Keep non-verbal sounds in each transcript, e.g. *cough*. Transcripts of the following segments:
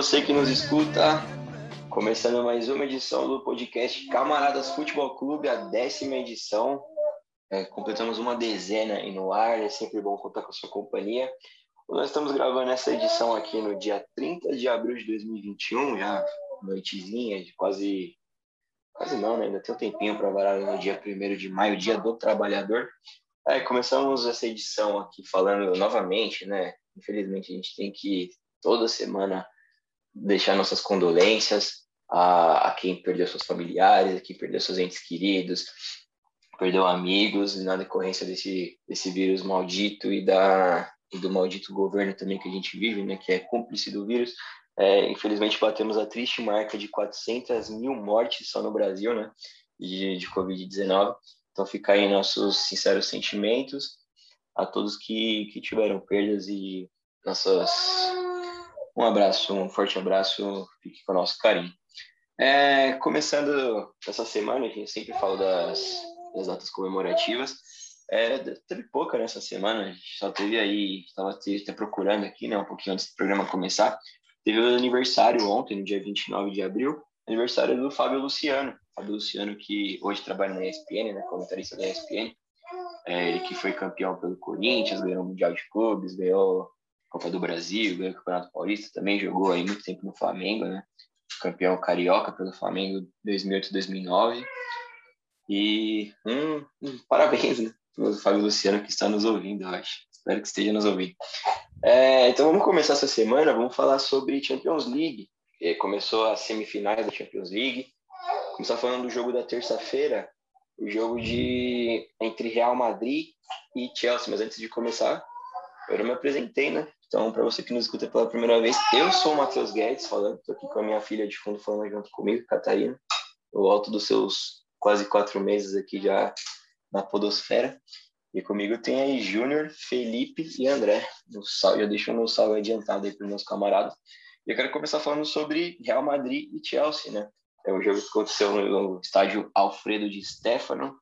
você que nos escuta. Começando mais uma edição do podcast Camaradas Futebol Clube, a décima edição. É, completamos uma dezena aí no ar, é sempre bom contar com a sua companhia. Nós estamos gravando essa edição aqui no dia 30 de abril de 2021, já noitezinha, de quase. Quase não, né? Ainda tem um tempinho para varar no dia 1 de maio, dia do trabalhador. É, começamos essa edição aqui falando novamente, né? Infelizmente a gente tem que toda semana deixar nossas condolências a, a quem perdeu seus familiares, a quem perdeu seus entes queridos, perdeu amigos na decorrência desse, desse vírus maldito e, da, e do maldito governo também que a gente vive, né? Que é cúmplice do vírus. É, infelizmente batemos a triste marca de 400 mil mortes só no Brasil, né? De, de Covid-19. Então fica aí nossos sinceros sentimentos a todos que, que tiveram perdas e nossas um abraço, um forte abraço, fique com o nosso carinho. É, começando essa semana, a gente sempre fala das, das datas comemorativas. É, teve pouca nessa semana, a gente só teve aí, estava até procurando aqui, né, um pouquinho antes do programa começar. Teve o aniversário ontem, no dia 29 de abril, aniversário do Fábio Luciano. Fábio Luciano, que hoje trabalha na ESPN, né, comentarista da ESPN. É, ele que foi campeão pelo Corinthians, ganhou o Mundial de Clubes, ganhou Copa do Brasil, ganhou o Campeonato Paulista, também jogou aí muito tempo no Flamengo, né? Campeão carioca pelo Flamengo 2008-2009. E um, um, parabéns, né? Pro Fábio Luciano que está nos ouvindo, eu acho. Espero que esteja nos ouvindo. É, então vamos começar essa semana, vamos falar sobre Champions League. É, começou a semifinais da Champions League. Começar falando do jogo da terça-feira, o jogo de entre Real Madrid e Chelsea. Mas antes de começar, eu não me apresentei, né? Então, para você que nos escuta pela primeira vez, eu sou o Matheus Guedes falando, estou aqui com a minha filha de fundo falando junto comigo, Catarina, no alto dos seus quase quatro meses aqui já na podosfera. E comigo tem aí Júnior, Felipe e André. Eu deixo meu salve adiantado aí para os meus camaradas. E eu quero começar falando sobre Real Madrid e Chelsea, né? É um jogo que aconteceu no estádio Alfredo de Stefano,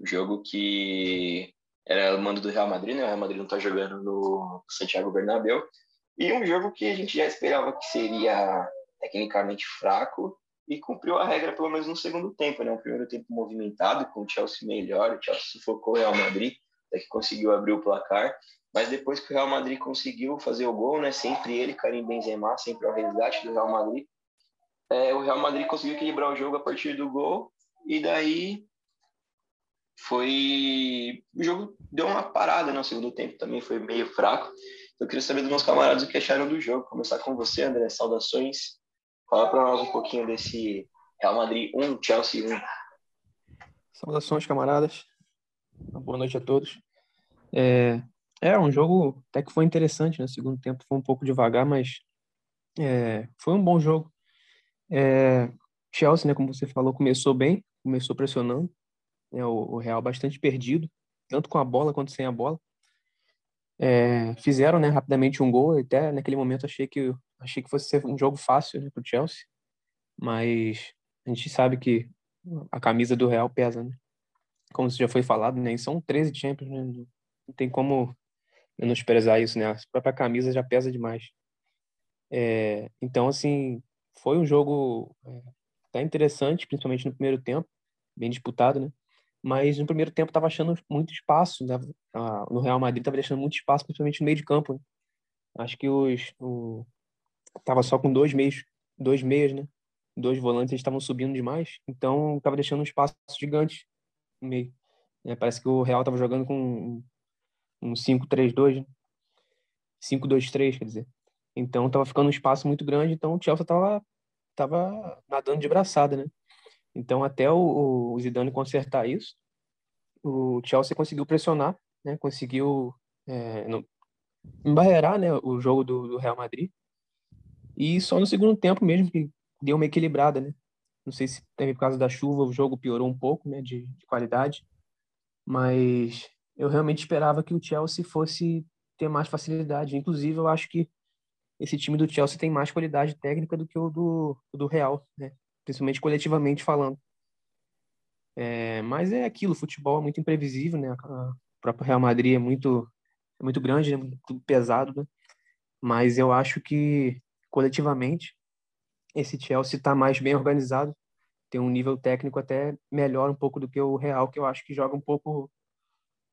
um jogo que era o mando do Real Madrid, né? O Real Madrid não está jogando no Santiago Bernabéu. E um jogo que a gente já esperava que seria tecnicamente fraco e cumpriu a regra pelo menos no segundo tempo, né? Um primeiro tempo movimentado, com o Chelsea melhor, o Chelsea sufocou o Real Madrid, até que conseguiu abrir o placar. Mas depois que o Real Madrid conseguiu fazer o gol, né? Sempre ele, Karim Benzema, sempre ao resgate do Real Madrid. É, o Real Madrid conseguiu equilibrar o jogo a partir do gol e daí foi. O jogo deu uma parada no segundo tempo, também foi meio fraco. Eu queria saber dos meus camaradas o que acharam do jogo. Começar com você, André. Saudações. Fala para nós um pouquinho desse Real Madrid 1, Chelsea 1. Saudações, camaradas. boa noite a todos. É, é um jogo até que foi interessante, né? segundo tempo foi um pouco devagar, mas é, foi um bom jogo. É, Chelsea, né, como você falou, começou bem, começou pressionando, né, o, o, Real bastante perdido, tanto com a bola quanto sem a bola. É, fizeram né, rapidamente um gol, até naquele momento achei que achei que fosse ser um jogo fácil né, para o Chelsea, mas a gente sabe que a camisa do Real pesa, né? Como já foi falado, né? E são 13 Champions, né? Não tem como menosprezar isso, né? A própria camisa já pesa demais. É, então, assim, foi um jogo é, até interessante, principalmente no primeiro tempo, bem disputado, né? Mas no primeiro tempo estava achando muito espaço, né? no Real Madrid estava deixando muito espaço, principalmente no meio de campo. Né? Acho que os o, só com dois meios, dois meias, né? Dois volantes estavam subindo demais, então estava deixando um espaço gigante no meio. É, parece que o Real estava jogando com um 5-3-2, né? 5-2-3, quer dizer. Então estava ficando um espaço muito grande, então o Chelsea estava tava nadando de braçada, né? Então, até o, o Zidane consertar isso, o Chelsea conseguiu pressionar, né? conseguiu é, no, embarrear né? o jogo do, do, Real Madrid. E só no segundo tempo mesmo que deu uma equilibrada. Né? Não sei se teve por causa da chuva, o jogo piorou um pouco né? de, de qualidade. Mas eu realmente esperava que o Chelsea fosse ter mais facilidade. Inclusive, eu acho que esse time do Chelsea tem mais qualidade técnica do que o do, do Real, né? Principalmente coletivamente falando. É, mas é aquilo, o futebol é muito imprevisível, né? O próprio Real Madrid é muito é muito grande, é muito pesado, né? Mas eu acho que coletivamente esse Chelsea está mais bem organizado, tem um nível técnico até melhor um pouco do que o Real, que eu acho que joga um pouco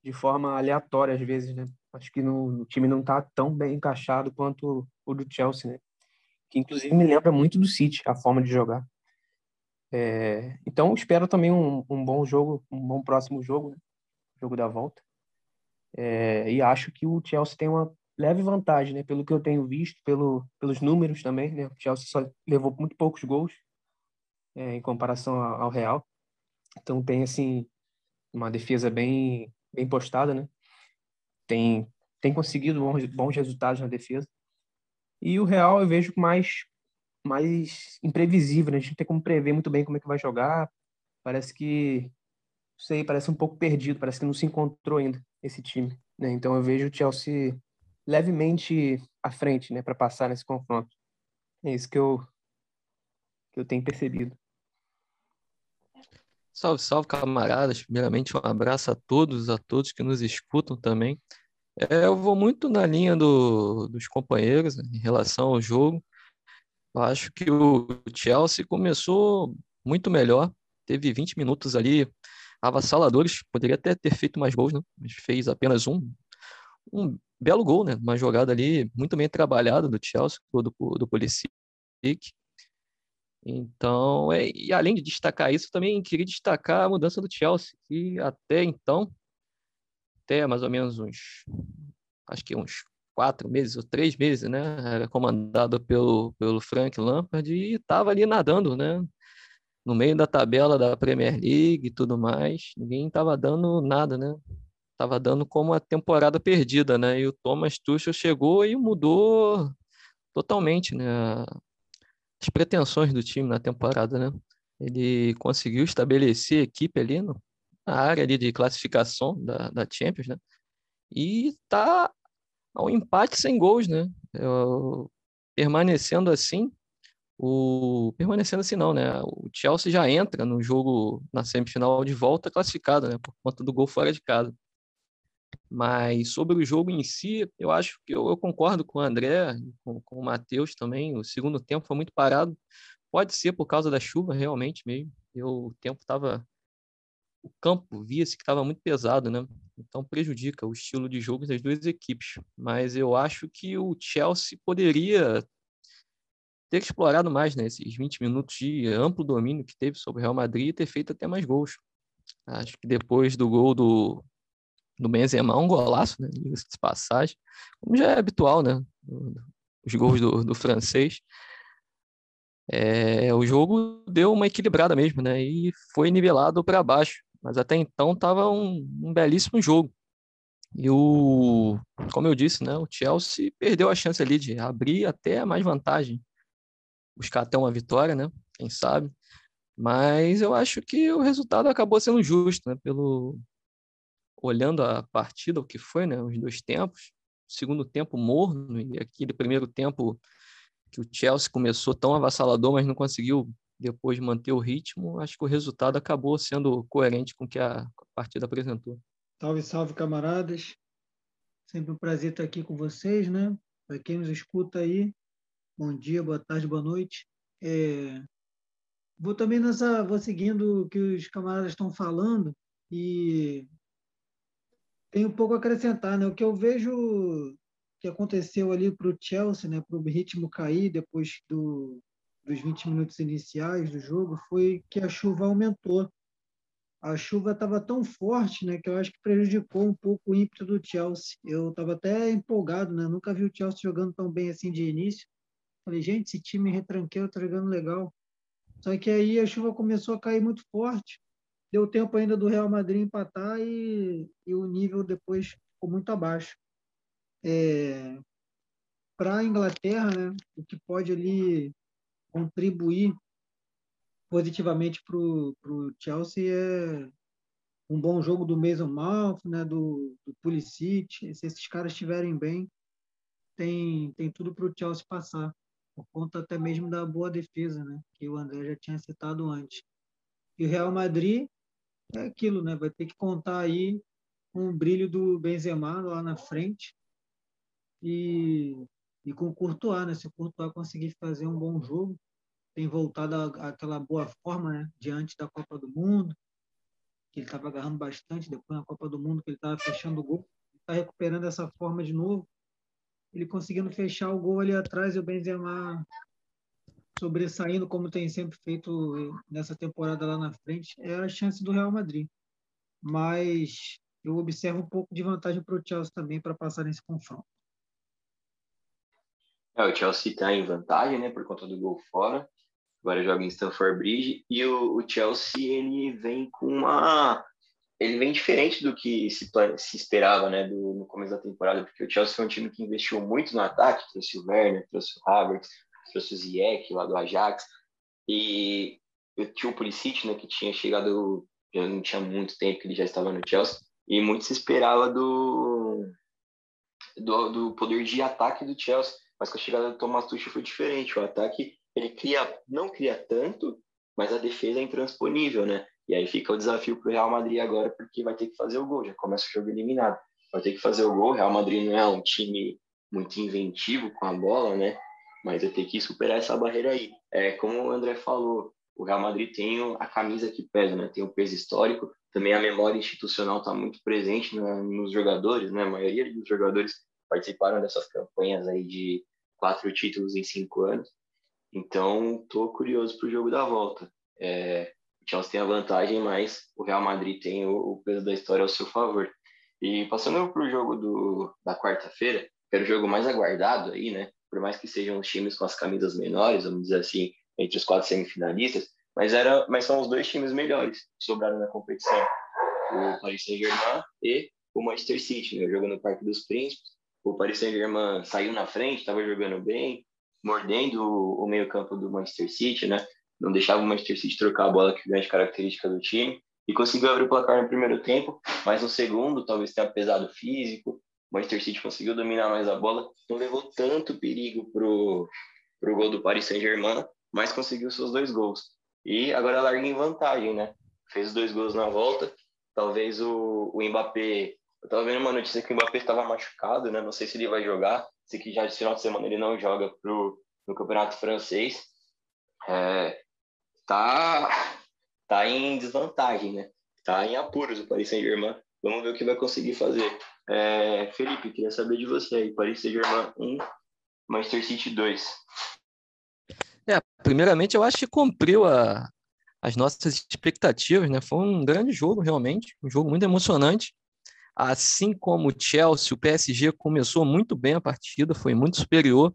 de forma aleatória às vezes, né? Acho que no, o time não está tão bem encaixado quanto o do Chelsea, né? Que inclusive me lembra muito do City, a forma de jogar. É, então espero também um, um, bom jogo, um bom próximo jogo, né? jogo da volta. É, e acho que o Chelsea tem uma leve vantagem, né? Pelo que eu tenho visto, pelo, pelos números também, né? O Chelsea só levou muito poucos gols é, em comparação ao Real. Então tem assim uma defesa bem bem postada, né? Tem tem conseguido bons, bons resultados na defesa. E o Real eu vejo mais mais imprevisível, né? A gente não tem como prever muito bem como é que vai jogar. Parece que não sei, parece um pouco perdido, parece que não se encontrou ainda esse time, né? Então eu vejo o Chelsea levemente à frente, né, para passar nesse confronto. É isso que eu que eu tenho percebido. Salve, salve, camaradas. Primeiramente, um abraço a todos, a todos que nos escutam também. É, eu vou muito na linha do, dos companheiros né, em relação ao jogo. Eu acho que o Chelsea começou muito melhor, teve 20 minutos ali avassaladores, poderia até ter feito mais gols, né? mas fez apenas um. Um belo gol, né? Uma jogada ali muito bem trabalhada do Chelsea, do, do Pulisic. Então, é, e além de destacar isso, também queria destacar a mudança do Chelsea, que até então, até mais ou menos uns, acho que uns quatro meses ou três meses, né? Era comandado pelo, pelo Frank Lampard e estava ali nadando, né? No meio da tabela da Premier League e tudo mais. Ninguém estava dando nada, né? Tava dando como a temporada perdida, né? E o Thomas Tuchel chegou e mudou totalmente, né? As pretensões do time na temporada, né? Ele conseguiu estabelecer a equipe ali no, na área ali de classificação da, da Champions, né? E tá ao empate sem gols, né? Eu, permanecendo assim, o permanecendo assim não, né? O Chelsea já entra no jogo na semifinal de volta classificado, né? Por conta do gol fora de casa. Mas sobre o jogo em si, eu acho que eu, eu concordo com o André, com, com o Matheus também. O segundo tempo foi muito parado. Pode ser por causa da chuva, realmente mesmo. Eu, o tempo estava o campo via-se que estava muito pesado, né? Então prejudica o estilo de jogo das duas equipes. Mas eu acho que o Chelsea poderia ter explorado mais né, esses 20 minutos de amplo domínio que teve sobre o Real Madrid e ter feito até mais gols. Acho que depois do gol do, do Benzema, um golaço, né, de passagem, como já é habitual, né, os gols do, do francês, é, o jogo deu uma equilibrada mesmo, né, e foi nivelado para baixo mas até então estava um, um, belíssimo jogo. E o, como eu disse, né, o Chelsea perdeu a chance ali de abrir até mais vantagem, buscar até uma vitória, né? Quem sabe? Mas eu acho que o resultado acabou sendo justo, né? Pelo olhando a partida, o que foi, né? Os dois tempos, segundo tempo morno e aquele primeiro tempo que o Chelsea começou tão avassalador, mas não conseguiu depois de manter o ritmo, acho que o resultado acabou sendo coerente com o que a partida apresentou. Salve, salve, camaradas. Sempre um prazer estar aqui com vocês, né? Para quem nos escuta aí, bom dia, boa tarde, boa noite. É... Vou também nessa, vou seguindo o que os camaradas estão falando e tenho um pouco a acrescentar, né? O que eu vejo que aconteceu ali para o Chelsea, né? Para o ritmo cair depois do dos 20 minutos iniciais do jogo foi que a chuva aumentou. A chuva estava tão forte, né, que eu acho que prejudicou um pouco o ímpeto do Chelsea. Eu estava até empolgado, né? Nunca vi o Chelsea jogando tão bem assim de início. Falei, gente, esse time retranqueiro está jogando legal. Só que aí a chuva começou a cair muito forte. Deu tempo ainda do Real Madrid empatar e, e o nível depois ficou muito abaixo. É, Para a Inglaterra, né, o que pode ali contribuir positivamente para o Chelsea é um bom jogo do Mason Mount, né, do, do Pulisic. Se esses caras estiverem bem, tem, tem tudo para o Chelsea passar, por conta até mesmo da boa defesa, né, que o André já tinha citado antes. E o Real Madrid é aquilo, né, vai ter que contar aí com o brilho do Benzema lá na frente, e, e com o Courtois, né? Se o Courtois conseguir fazer um bom jogo, tem voltado àquela boa forma, né? Diante da Copa do Mundo, que ele estava agarrando bastante depois na Copa do Mundo, que ele estava fechando o gol, está recuperando essa forma de novo. Ele conseguindo fechar o gol ali atrás e o Benzema sobressaindo como tem sempre feito nessa temporada lá na frente, é a chance do Real Madrid. Mas eu observo um pouco de vantagem para o Chelsea também para passar nesse confronto. É, o Chelsea está em vantagem, né, por conta do gol fora. Agora joga em Stamford Bridge. E o, o Chelsea ele vem com uma ele vem diferente do que se, se esperava, né, do, no começo da temporada, porque o Chelsea foi um time que investiu muito no ataque, trouxe o Werner, trouxe o Havertz, trouxe o Ziyech lá do Ajax, e tinha o Pulisic, né, que tinha chegado, já não tinha muito tempo que ele já estava no Chelsea, e muito se esperava do, do, do poder de ataque do Chelsea, mas com a chegada do Thomas Tuchel foi diferente, o ataque ele cria, não cria tanto, mas a defesa é intransponível, né, e aí fica o desafio para o Real Madrid agora, porque vai ter que fazer o gol, já começa o jogo eliminado. Vai ter que fazer o gol. O Real Madrid não é um time muito inventivo com a bola, né? mas eu tenho que superar essa barreira aí. É, como o André falou, o Real Madrid tem a camisa que pesa, né? tem o peso histórico, também a memória institucional está muito presente nos jogadores, né? a maioria dos jogadores participaram dessas campanhas aí de quatro títulos em cinco anos, então estou curioso para o jogo da volta. É, o Chelsea tem a vantagem, mas o Real Madrid tem o, o peso da história ao seu favor. E passando para o jogo do, da quarta-feira, que era o jogo mais aguardado aí, né? por mais que sejam os times com as camisas menores, vamos dizer assim, entre os quatro semifinalistas, mas, era, mas são os dois times melhores que sobraram na competição. O Paris Saint-Germain e o Manchester City, né, jogando no Parque dos Príncipes. O Paris Saint-Germain saiu na frente, estava jogando bem, mordendo o, meio-campo do Manchester City, né? Não deixava o Manchester City trocar a bola, que é grande característica do time. E conseguiu abrir o placar no primeiro tempo, mas no segundo, talvez tenha pesado físico, o Manchester City conseguiu dominar mais a bola, não levou tanto perigo pro, pro gol do Paris Saint-Germain, mas conseguiu seus dois gols. E agora larga em vantagem, né? Fez dois gols na volta. Talvez o, o Mbappé. Eu estava vendo uma notícia que o Mbappé estava machucado, né? Não sei se ele vai jogar. Sei que já de final de semana ele não joga pro, no Campeonato Francês. É, tá, tá em desvantagem, né? Tá em apuros o Paris Saint-Germain. Vamos ver o que vai conseguir fazer. É, Felipe, queria saber de você aí. Paris Saint-Germain 1, Manchester City 2. É, primeiramente eu acho que cumpriu a, as nossas expectativas, né? Foi um grande jogo, realmente, um jogo muito emocionante. Assim como o Chelsea, o PSG começou muito bem a partida, foi muito superior.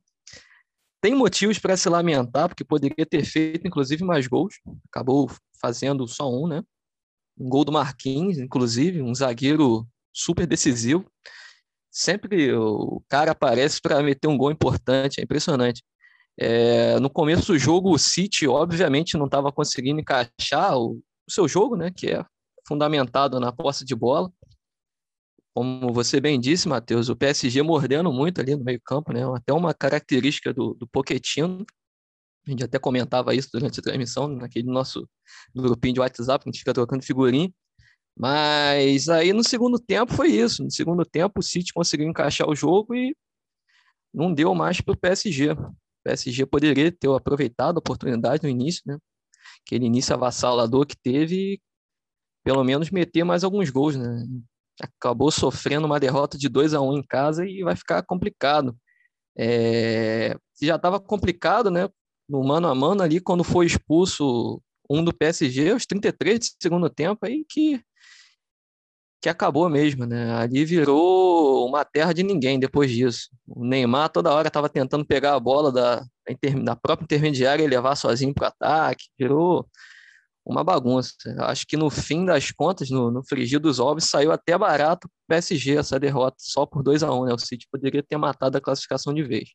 Tem motivos para se lamentar, porque poderia ter feito, inclusive, mais gols. Acabou fazendo só um, né? Um gol do Marquinhos, inclusive, um zagueiro super decisivo. Sempre o cara aparece para meter um gol importante, é impressionante. É, no começo do jogo, o City, obviamente, não estava conseguindo encaixar o, o, seu jogo, né, que é fundamentado na posse de bola. Como você bem disse, Matheus, o PSG mordendo muito ali no meio-campo, né, até uma característica do, do. A gente até comentava isso durante a transmissão, naquele nosso grupinho de WhatsApp, que a gente fica trocando figurinha. Mas aí no segundo tempo foi isso. No segundo tempo o City conseguiu encaixar o jogo e não deu mais para o PSG. O PSG poderia ter aproveitado a oportunidade no início, né? Aquele início avassalador que teve, pelo menos meter mais alguns gols, né? Acabou sofrendo uma derrota de 2 a 1 um em casa e vai ficar complicado. É... Já estava complicado, né? No mano a mano ali, quando foi expulso um do PSG, aos 33 de segundo tempo, aí que que acabou mesmo, né? Ali virou uma terra de ninguém depois disso. O Neymar toda hora estava tentando pegar a bola da, da própria intermediária e levar sozinho para o ataque. Virou uma bagunça. Acho que no fim das contas, no, no frigir dos ovos, saiu até barato o PSG essa derrota, só por 2 a 1 um, né? O City poderia ter matado a classificação de vez.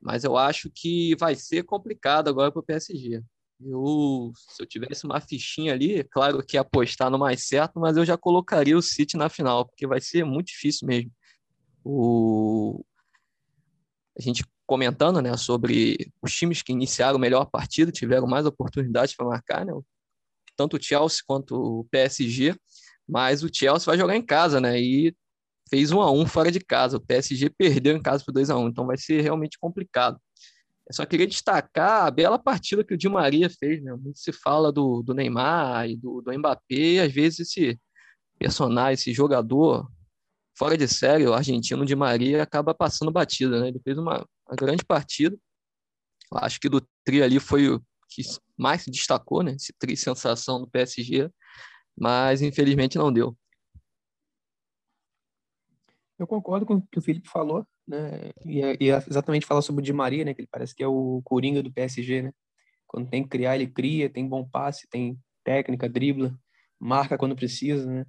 Mas eu acho que vai ser complicado agora para o PSG. Eu, se eu tivesse uma fichinha ali, claro que apostar no mais certo, mas eu já colocaria o City na final, porque vai ser muito difícil mesmo. O... A gente comentando né, sobre os times que iniciaram melhor a partida, tiveram mais oportunidades para marcar, né? Tanto o Chelsea quanto o PSG, mas o Chelsea vai jogar em casa, né? E fez 1 a 1 fora de casa. O PSG perdeu em casa por 2 a 1 então vai ser realmente complicado. Eu só queria destacar a bela partida que o Di Maria fez. Né? Muito se fala do, do Neymar e do, do Mbappé, e às vezes esse personagem, esse jogador fora de série, o argentino Di Maria, acaba passando batida. Né? Ele fez uma, uma grande partida. Eu acho que do tri ali foi o que mais se destacou, né? esse tri sensação do PSG, mas infelizmente não deu. Eu concordo com o que o Felipe falou, né? E, é, e é exatamente falar sobre o Di Maria, né? Que ele parece que é o coringa do PSG, né? Quando tem que criar, ele cria, tem bom passe, tem técnica, dribla, marca quando precisa, né?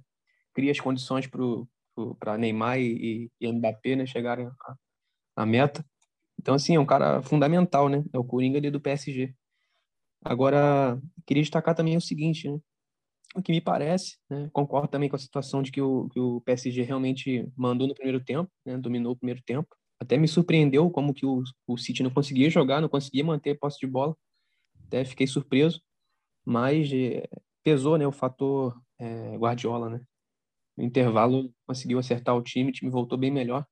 Cria as condições para Neymar e, e, Mbappé, né? Chegarem à, à meta. Então, assim, é um cara fundamental, né? É o coringa ali do PSG. Agora, queria destacar também o seguinte, né? o que me parece, né, concordo também com a situação de que o, que o PSG realmente mandou no primeiro tempo, né, dominou o primeiro tempo. Até me surpreendeu como que o, o City não conseguia jogar, não conseguia manter posse de bola. Até fiquei surpreso, mas é, pesou né, o fator é, Guardiola. Né? No intervalo conseguiu acertar o time, o time voltou bem melhor.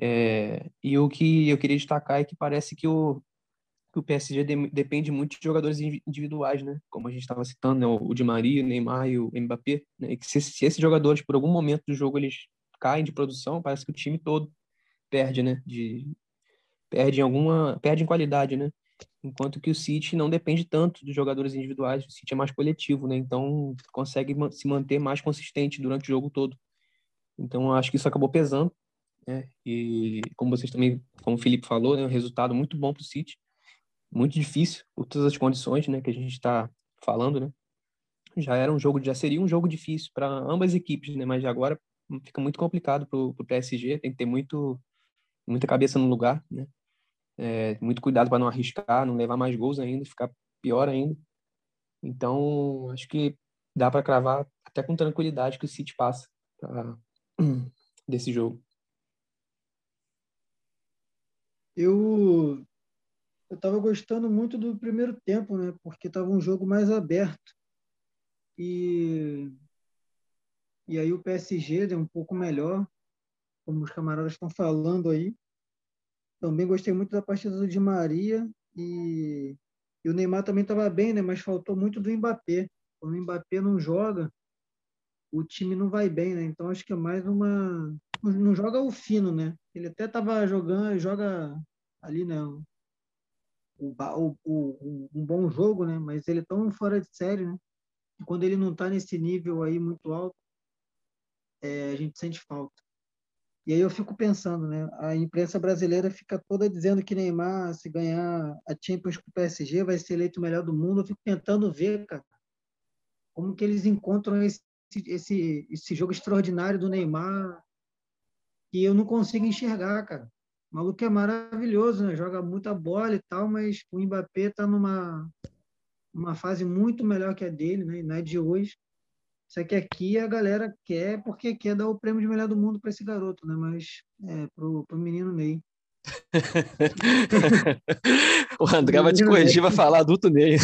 É, e o que eu queria destacar é que parece que o, que o PSG de, depende muito de jogadores individuais, né? Como a gente estava citando, né? o Di Maria, o Neymar e o Mbappé, né? E que se, se, esses jogadores, por algum momento do jogo, eles caem de produção, parece que o time todo perde, né? De, perde em alguma, perde em qualidade, né? Enquanto que o City não depende tanto dos jogadores individuais, o City é mais coletivo, né? Então consegue se manter mais consistente durante o jogo todo. Então acho que isso acabou pesando, né? E como vocês também, como o Felipe falou, né? Um resultado muito bom para o City muito difícil por todas as condições, né, que a gente está falando, né? Já era um jogo, já seria um jogo difícil para ambas as equipes, né? Mas agora fica muito complicado para o PSG, tem que ter muito muita cabeça no lugar, né? É, muito cuidado para não arriscar, não levar mais gols ainda, ficar pior ainda. Então, acho que dá para cravar até com tranquilidade que o City passa pra, *clears throat* desse jogo. Eu eu estava gostando muito do primeiro tempo, né? Porque estava um jogo mais aberto. E, e aí o PSG é um pouco melhor, como os camaradas estão falando aí. Também gostei muito da partida do Di Maria e, e o Neymar também estava bem, né? Mas faltou muito do Mbappé. Quando o Mbappé não joga, o time não vai bem, né? Então acho que é mais uma não joga o fino, né? Ele até estava jogando, joga ali, né? O, o, um bom jogo, né? Mas ele é tão fora de série, né? E quando ele não está nesse nível aí muito alto, é, a gente sente falta. E aí eu fico pensando, né? A imprensa brasileira fica toda dizendo que Neymar, se ganhar a Champions com o PSG, vai ser eleito o melhor do mundo. Eu fico tentando ver, cara, como que eles encontram esse, esse, esse jogo extraordinário do Neymar que eu não consigo enxergar, cara. O maluco é maravilhoso, né? Joga muita bola e tal, mas o Mbappé está numa uma fase muito melhor que a dele, né? Não é de hoje. Só que aqui a galera quer porque quer dar o prêmio de melhor do mundo para esse garoto, né? Mas é, pro, pro menino Ney. *laughs* o André vai te corrigir, vai falar adulto Ney.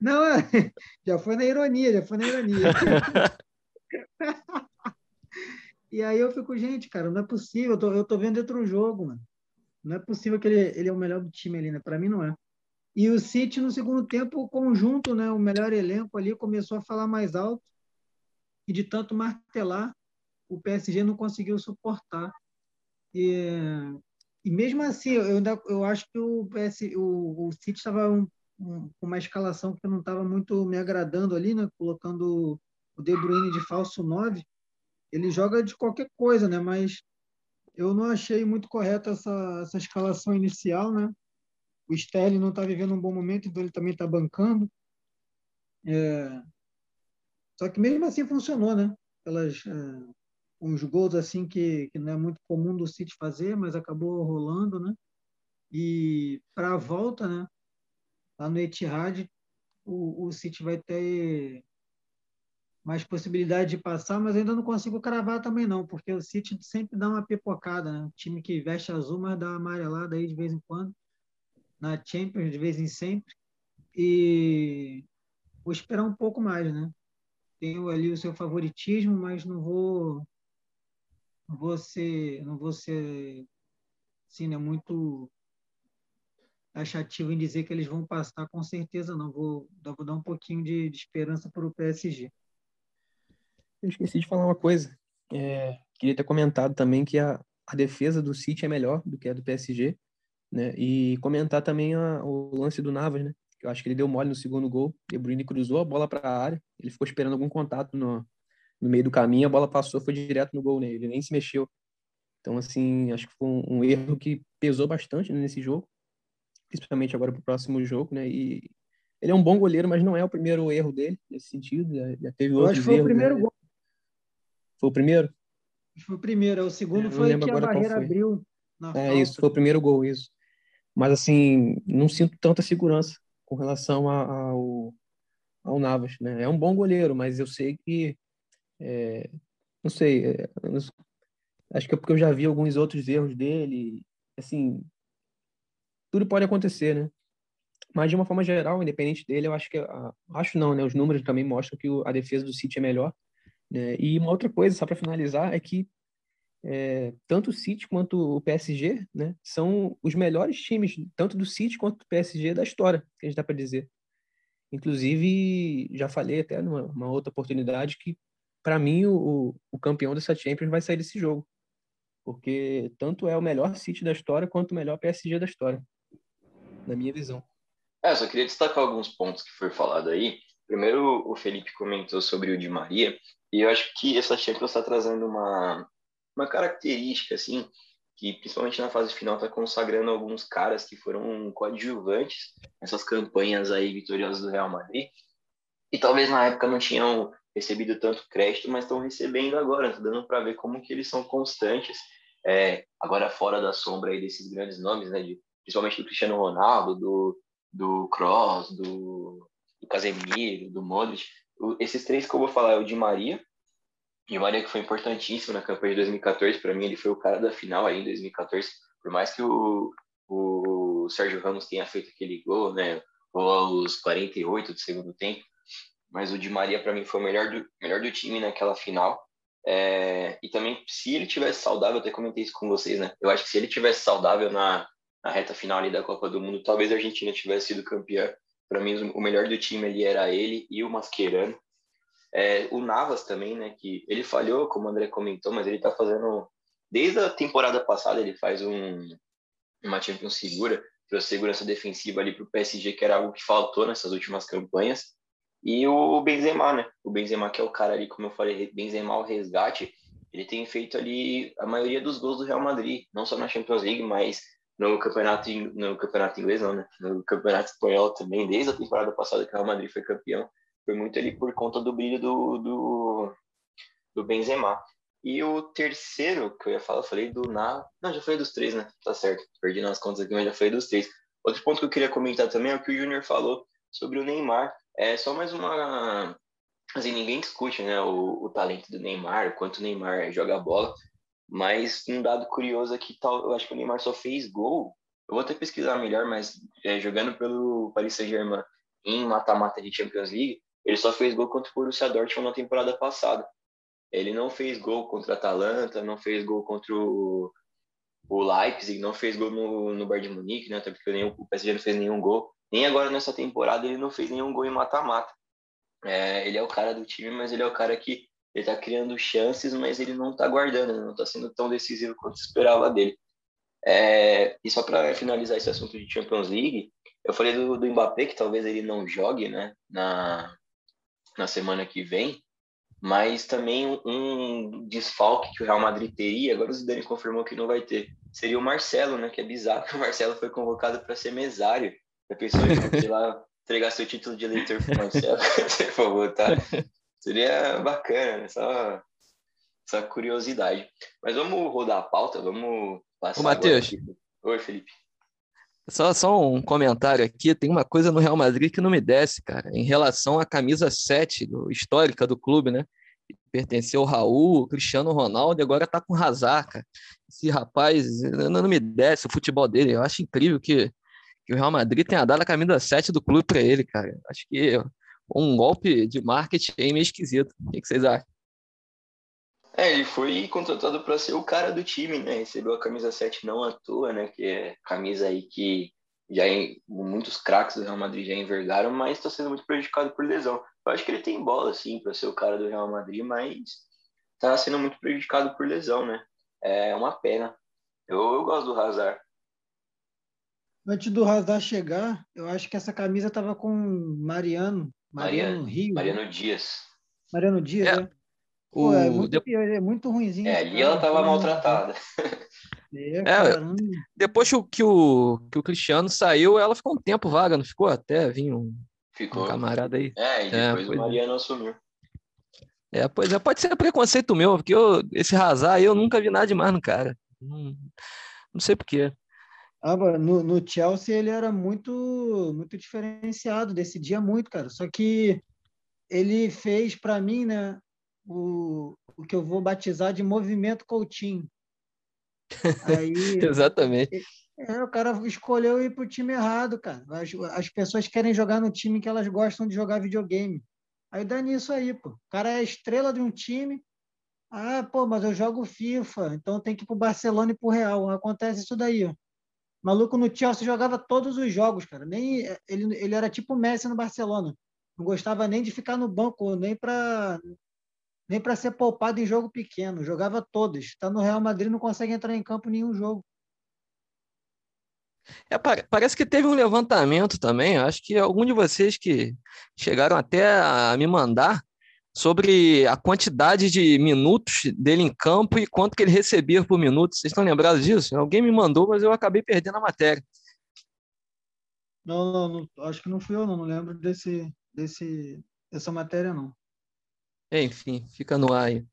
Não, *laughs* já foi na ironia, já foi na ironia. *laughs* E aí eu fico, gente, cara, não é possível. Eu tô, eu tô vendo outro jogo, mano. Não é possível que ele, ele é o melhor do time ali, né? Para mim não é. E o City no segundo tempo, o conjunto, né? O melhor elenco ali começou a falar mais alto. E de tanto martelar, o PSG não conseguiu suportar. E, e mesmo assim, eu, ainda, eu acho que o, PS, o, o City estava um, um, com uma escalação que não estava muito me agradando ali, né? Colocando o De Bruyne de falso 9 ele joga de qualquer coisa, né? Mas eu não achei muito correta essa, essa escalação inicial, né? O Sterling não está vivendo um bom momento, então ele também está bancando. É... Só que mesmo assim funcionou, né? Pelas, é... uns gols assim que, que não é muito comum do City fazer, mas acabou rolando, né? E para a volta, né? Lá no Etihad, o, o City vai ter mais possibilidade de passar, mas ainda não consigo cravar também não, porque o City sempre dá uma pipocada, né? time que veste azul, mas dá uma amarelada aí de vez em quando, na Champions de vez em sempre, e vou esperar um pouco mais, né? Tenho ali o seu favoritismo, mas não vou não vou ser, não vou ser assim, né, muito taxativo em dizer que eles vão passar, com certeza não. Vou, vou dar um pouquinho de, de esperança para o PSG. Eu esqueci de falar uma coisa. É, queria ter comentado também que a, a defesa do City é melhor do que a do PSG, né? E comentar também a, o lance do Navas, né? Eu acho que ele deu mole no segundo gol. De Bruyne cruzou a bola para a área. Ele ficou esperando algum contato no, no meio do caminho. A bola passou, foi direto no gol, né? Ele nem se mexeu. Então, assim, acho que foi um, um erro que pesou bastante né, nesse jogo principalmente agora para o próximo jogo, né? E ele é um bom goleiro, mas não é o primeiro erro dele nesse sentido. Já, já teve Eu outros acho que foi o primeiro né? gol. Foi o primeiro? Foi o primeiro. O segundo não foi que a barreira abriu É falta. isso, foi o primeiro gol, isso. Mas assim, não sinto tanta segurança com relação a- ao, ao Navas, né? É um bom goleiro, mas eu sei que é, não sei, é, acho que é porque eu já vi alguns outros erros dele, assim, tudo pode acontecer, né? Mas de uma forma geral, independente dele, eu acho que a- acho não, né? Os números também mostram que a defesa do City é melhor, né? E uma outra coisa, só para finalizar, é que é, tanto o City quanto o PSG, né, são os melhores times, tanto do City quanto do PSG da história, que a gente dá para dizer. Inclusive, já falei até numa uma outra oportunidade que, para mim, o, o campeão dessa Champions vai sair desse jogo. Porque tanto é o melhor City da história quanto o melhor PSG da história, na minha visão. É, só queria destacar alguns pontos que foi falado aí. Primeiro, o Felipe comentou sobre o Di Maria, e eu acho que essa Champions está trazendo uma, uma característica, assim, que principalmente na fase final está consagrando alguns caras que foram coadjuvantes nessas campanhas aí vitoriosas do Real Madrid, e talvez na época não tinham recebido tanto crédito, mas estão recebendo agora, tá dando para ver como que eles são constantes, é, agora fora da sombra aí desses grandes nomes, né, de, principalmente do Cristiano Ronaldo, do, do do, do Casemiro, do Modric. Esses três que eu vou falar é o Di Maria. Di Maria que foi importantíssimo na campanha de 2014. Para mim, ele foi o cara da final aí em 2014. Por mais que o, o Sérgio Ramos tenha feito aquele gol, né? Aos 48 do segundo tempo. Mas o Di Maria, para mim, foi o melhor do, melhor do time naquela final. É, e também, se ele tivesse saudável, eu até comentei isso com vocês, né? Eu acho que se ele tivesse saudável na, na reta final ali da Copa do Mundo, talvez a Argentina tivesse sido campeã. Para mim, o melhor do time ali era ele e o Mascherano. É, o Navas também, né? Que ele falhou, como o André comentou, mas ele tá fazendo. Desde a temporada passada, ele faz um, uma Champions segura, trouxe segurança defensiva ali para o PSG, que era algo que faltou nessas últimas campanhas. E o Benzema, né? O Benzema, que é o cara ali, como eu falei, Benzema ao resgate, ele tem feito ali a maioria dos gols do Real Madrid, não só na Champions League, mas no campeonato, no campeonato inglês, não, né? No campeonato espanhol também, desde a temporada passada que o Real Madrid foi campeão, foi muito ali por conta do brilho do, do, do Benzema. E o terceiro que eu ia falar, eu falei do Na. Não, já falei dos três, né? Tá certo. Perdi nas contas aqui, mas já falei dos três. Outro ponto que eu queria comentar também é o que o Júnior falou sobre o Neymar. É só mais uma. Assim, ninguém discute né, o, o talento do Neymar, o quanto o Neymar joga bola. Mas um dado curioso aqui, tal, eu acho que o Neymar só fez gol. Eu vou até pesquisar melhor, mas é, jogando pelo Paris Saint-Germain em mata-mata de Champions League, ele só fez gol contra o Borussia Dortmund na temporada passada. Ele não fez gol contra a Atalanta, não fez gol contra o, o Leipzig, não fez gol no, no Bayern de Munique, né? Até porque nenhum, o PSG não fez nenhum gol. Nem agora nessa temporada ele não fez nenhum gol em mata-mata. É, ele é o cara do time, mas ele é o cara que ele tá criando chances, mas ele não tá guardando, não tá sendo tão decisivo quanto esperava dele. É, e só para finalizar esse assunto de Champions League, eu falei do, do Mbappé que talvez ele não jogue, né, na, na semana que vem, mas também um, desfalque que o Real Madrid teria, agora o Zidane confirmou que não vai ter, seria o Marcelo, né, que é bizarro que o Marcelo foi convocado para ser mesário. A pessoa que lá *laughs* entregar seu título de eleitor pro Marcelo, se for votar, seria bacana, né? Só essa curiosidade. Mas vamos rodar a pauta, vamos passar Ô, Matheus. Oi, Felipe. Só, só um comentário aqui, tem uma coisa no Real Madrid que não me desce, cara, em relação à camisa 7 do, histórica do clube, né? Que Pertenceu ao Raul, Cristiano Ronaldo, e agora tá com o Hazard, cara. Esse rapaz não, não me desce o futebol dele. Eu acho incrível que, que o Real Madrid tenha dado a camisa 7 do clube para ele, cara. Acho que um golpe de marketing aí meio esquisito. O que, que vocês acham? É, ele foi contratado para ser o cara do time, né? Recebeu a camisa 7 não à toa, né? Que é camisa aí que já em, muitos craques do Real Madrid já envergaram, mas está sendo muito prejudicado por lesão. Eu acho que ele tem bola, sim, para ser o cara do Real Madrid, mas está sendo muito prejudicado por lesão, né? É uma pena. Eu, eu gosto do Hazard. Antes do Hazard chegar, eu acho que essa camisa estava com Mariano, Mariano, Rio. Mariano Dias. Mariano Dias, é. né? Pô, é, muito, de... é muito ruimzinho. É, ali ela estava maltratada. É, é, depois que o, que, o, que o Cristiano saiu, ela ficou um tempo vaga, não ficou? Até vinha um, ficou. um camarada aí. É, e depois é, o é. Mariano assumiu. É, pois é, pode ser preconceito meu, porque eu, esse Razar eu nunca vi nada demais no cara. Não, não sei porquê. Ah, no, no Chelsea ele era muito muito diferenciado, decidia muito, cara. Só que ele fez para mim, né, o, o que eu vou batizar de movimento Coutinho. Aí, *laughs* Exatamente. É, o cara escolheu ir para o time errado, cara. As, as pessoas querem jogar no time que elas gostam de jogar videogame. Aí dá nisso aí, pô. O cara é a estrela de um time. Ah, pô, mas eu jogo FIFA, então tem que ir pro Barcelona e pro Real. Acontece isso daí, ó. Maluco no Chelsea jogava todos os jogos, cara. Nem ele, ele era tipo Messi no Barcelona. Não gostava nem de ficar no banco, nem para nem para ser poupado em jogo pequeno. Jogava todos. Está no Real Madrid, não consegue entrar em campo nenhum jogo. É, parece que teve um levantamento também, acho que algum de vocês que chegaram até a me mandar sobre a quantidade de minutos dele em campo e quanto que ele recebia por minuto. Vocês estão lembrados disso? Alguém me mandou, mas eu acabei perdendo a matéria. Não, não, não acho que não fui eu, não, não lembro desse, desse, dessa matéria, não. Enfim, fica no ar aí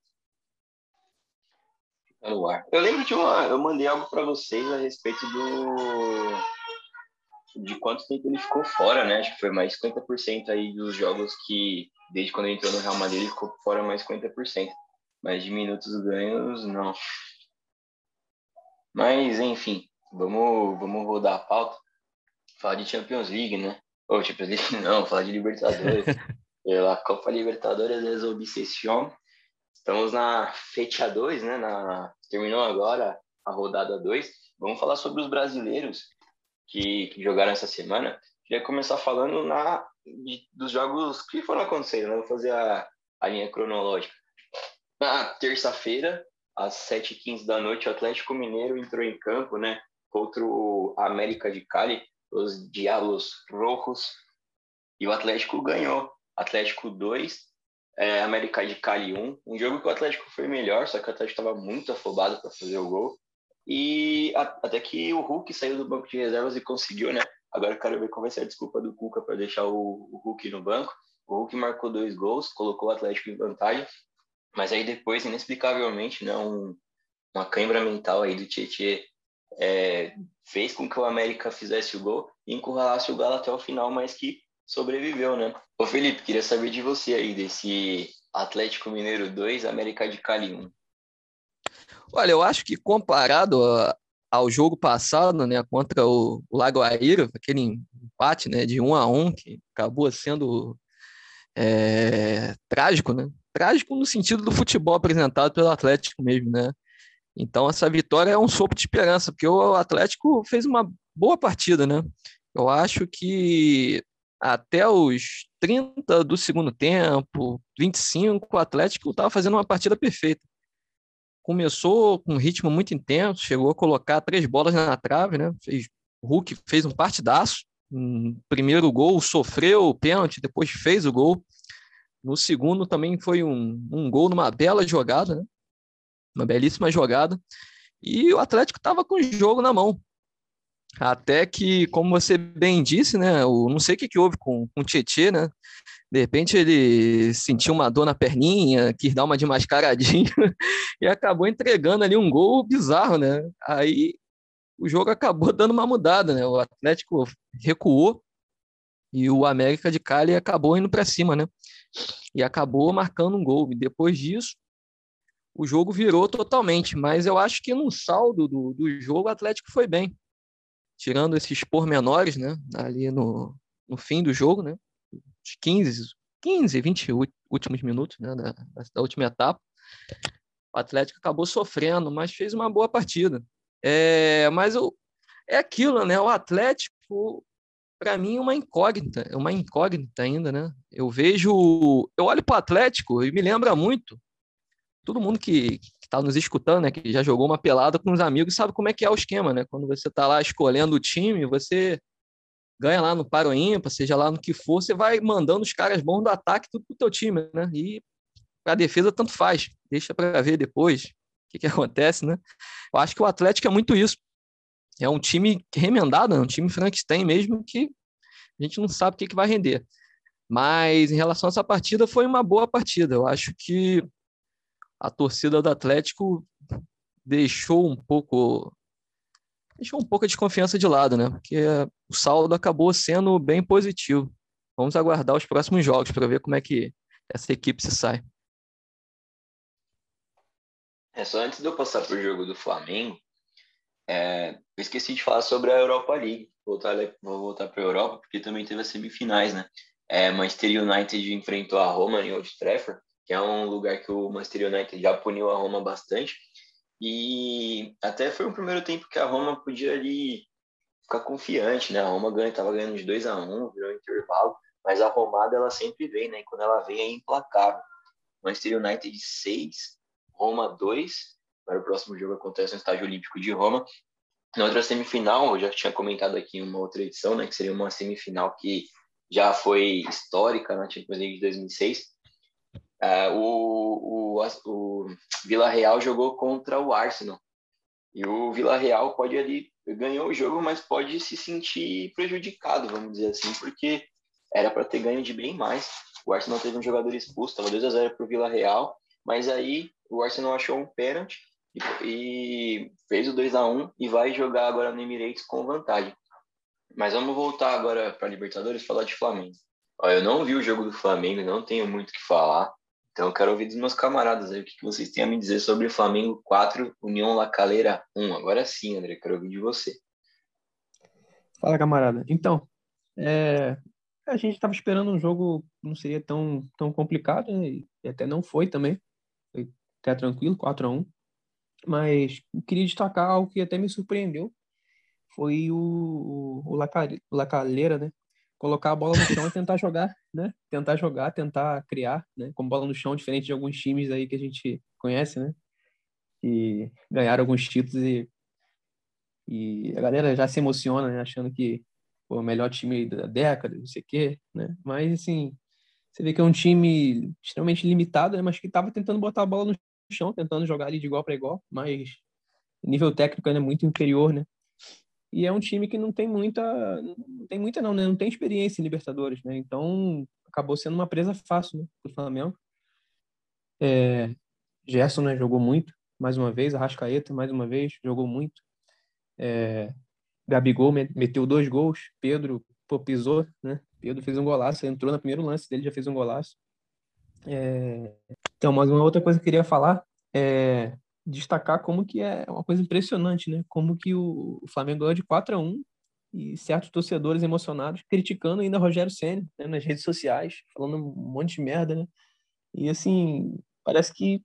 no ar. Eu lembro de uma. Eu mandei algo para vocês a respeito do. De quanto tempo ele ficou fora, né? Acho que foi mais 50% aí dos jogos que, desde quando ele entrou no Real Madrid, ele ficou fora mais 50%. Mas de minutos ganhos, não. Mas, enfim, vamos, vamos rodar a pauta. Falar de Champions League, né? Ou Champions League, *laughs* não, falar de Libertadores. *laughs* Pela Copa Libertadores es Obsession. Estamos na fecha 2, né? Na, terminou agora a rodada 2. Vamos falar sobre os brasileiros que, que jogaram essa semana. Queria começar falando na, de, dos jogos que foram acontecendo, né? Vou fazer a, a linha cronológica. Na terça-feira, às 7h15 da noite, o Atlético Mineiro entrou em campo, né? Contra o América de Cali, os Diablos Rojos, e o Atlético ganhou. Atlético 2, é, América de Cali 1. Um jogo que o Atlético foi melhor, só que o Atlético estava muito afobado para fazer o gol. E a, até que o Hulk saiu do banco de reservas e conseguiu, né? Agora eu quero ver qual vai ser a desculpa do Cuca para deixar o, o Hulk no banco. O Hulk marcou dois gols, colocou o Atlético em vantagem, mas aí depois, inexplicavelmente, né, um, uma cãibra mental aí do Tietchan é, fez com que o América fizesse o gol e encurralasse o Galo até o final, mas que sobreviveu, né? Ô Felipe, queria saber de você aí, desse Atlético Mineiro 2, América de Cali 1. Olha, eu acho que comparado a, ao jogo passado, né, contra o, o Lago Aira, aquele empate, né, de um a um, que acabou sendo é, trágico, né? Trágico no sentido do futebol apresentado pelo Atlético mesmo, né? Então essa vitória é um sopro de esperança, porque o Atlético fez uma boa partida, né? Eu acho que até os 30 do segundo tempo, 25, o Atlético estava fazendo uma partida perfeita. Começou com um ritmo muito intenso, chegou a colocar três bolas na trave, né? Fez, o Hulk fez um partidaço. Um primeiro gol, sofreu o pênalti, depois fez o gol. No segundo também foi um, um gol numa bela jogada, né? Uma belíssima jogada. E o Atlético estava com o jogo na mão. Até que, como você bem disse, né? O, não sei o que, que houve com, com o Tietê, né? De repente ele sentiu uma dor na perninha, quis dar uma de mascaradinha *laughs* e acabou entregando ali um gol bizarro, né? Aí o jogo acabou dando uma mudada, né? O Atlético recuou e o América de Cali acabou indo para cima, né? E acabou marcando um gol. E depois disso, o jogo virou totalmente. Mas eu acho que no saldo do, do jogo o Atlético foi bem tirando esses pormenores, né, ali no, no fim do jogo, né, os 15, 15, 20 últimos minutos, né, da, da última etapa, o Atlético acabou sofrendo, mas fez uma boa partida. É, mas o, é aquilo, né? O Atlético, para mim, é uma incógnita, é uma incógnita ainda, né? Eu vejo, eu olho para o Atlético e me lembra muito. Todo mundo que está nos escutando, né, que já jogou uma pelada com os amigos, sabe como é que é o esquema, né? Quando você está lá escolhendo o time, você ganha lá no Paro Ímpar, seja lá no que for, você vai mandando os caras bons do ataque tudo pro teu time, né? E a defesa tanto faz, deixa para ver depois o que, que acontece, né? Eu acho que o Atlético é muito isso. É um time remendado, é um time Frankenstein mesmo que a gente não sabe o que, que vai render. Mas em relação a essa partida, foi uma boa partida. Eu acho que a torcida do Atlético deixou um pouco deixou um pouco a desconfiança de lado, né? Porque o saldo acabou sendo bem positivo. Vamos aguardar os próximos jogos para ver como é que essa equipe se sai. É, só antes de eu passar para o jogo do Flamengo, é, eu esqueci de falar sobre a Europa League. Voltar, vou voltar para a Europa, porque também teve as semifinais, né? É, Manchester United enfrentou a Roma em Old Trafford, que é um lugar que o Manchester United já puniu a Roma bastante. E até foi um primeiro tempo que a Roma podia ali ficar confiante, né? A Roma ganha, estava ganhando de 2 a 1 um, virou intervalo, mas a Romada ela sempre vem, né? E quando ela vem é implacável. Manchester United 6, Roma 2. Para o próximo jogo acontece no Estádio Olímpico de Roma. Na outra semifinal, eu já tinha comentado aqui em uma outra edição, né? Que seria uma semifinal que já foi histórica na Champions League de 2006 Uh, o, o, o Vila Real jogou contra o Arsenal. E o Vila Real pode ali ganhou o jogo, mas pode se sentir prejudicado, vamos dizer assim, porque era para ter ganho de bem mais. O Arsenal teve um jogador expulso, estava 2 a 0 para o Vila Real, mas aí o Arsenal achou um pênalti e, e, fez o 2 a 1 e vai jogar agora no Emirates com vantagem. Mas vamos voltar agora para Libertadores falar de Flamengo. Eu não vi o jogo do Flamengo, não tenho muito o que falar. Então, eu quero ouvir dos meus camaradas aí o que vocês têm a me dizer sobre o Flamengo 4, União La Calera 1. Agora sim, André, quero ouvir de você. Fala, camarada. Então, é, a gente estava esperando um jogo que não seria tão, tão complicado, né? e até não foi também. Foi até tranquilo, 4 a 1 Mas queria destacar algo que até me surpreendeu. Foi o, o, o La Calera, né? Colocar a bola no chão e tentar jogar, né? Tentar jogar, tentar criar, né? Com bola no chão, diferente de alguns times aí que a gente conhece, né? Que ganharam alguns títulos e, e a galera já se emociona, né? Achando que foi o melhor time da década, não sei o quê, né? Mas, assim, você vê que é um time extremamente limitado, né? Mas que estava tentando botar a bola no chão, tentando jogar ali de igual para igual, mas nível técnico ainda é muito inferior, né? E é um time que não tem muita, não tem muita não, né? Não tem experiência em Libertadores, né? Então acabou sendo uma presa fácil, né, pro Flamengo. É, Gerson, né, jogou muito, mais uma vez, Arrascaeta, mais uma vez, jogou muito. É, Gabigol meteu dois gols, Pedro pô, pisou, né? Pedro fez um golaço, entrou no primeiro lance dele, já fez um golaço. É, então, mais uma outra coisa que eu queria falar é destacar como que é uma coisa impressionante, né? Como que o Flamengo ganhou de 4 a 1 e certos torcedores emocionados criticando ainda Rogério Senna né, nas redes sociais, falando um monte de merda, né? E assim, parece que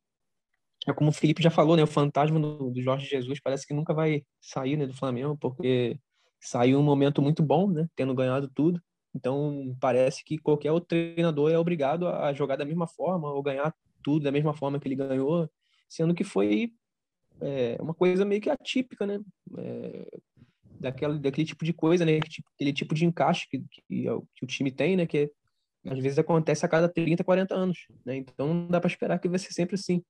é como o Felipe já falou, né? O fantasma do, do Jorge Jesus parece que nunca vai sair né, do Flamengo, porque saiu um momento muito bom, né? Tendo ganhado tudo. Então, parece que qualquer outro treinador é obrigado a jogar da mesma forma ou ganhar tudo da mesma forma que ele ganhou sendo que foi é, uma coisa meio que atípica, né? É, daquela, daquele tipo de coisa, né? Aquele tipo de encaixe que, que, é que o time tem, né? Que às vezes acontece a cada 30, 40 anos, né? Então não dá para esperar que vai ser sempre assim.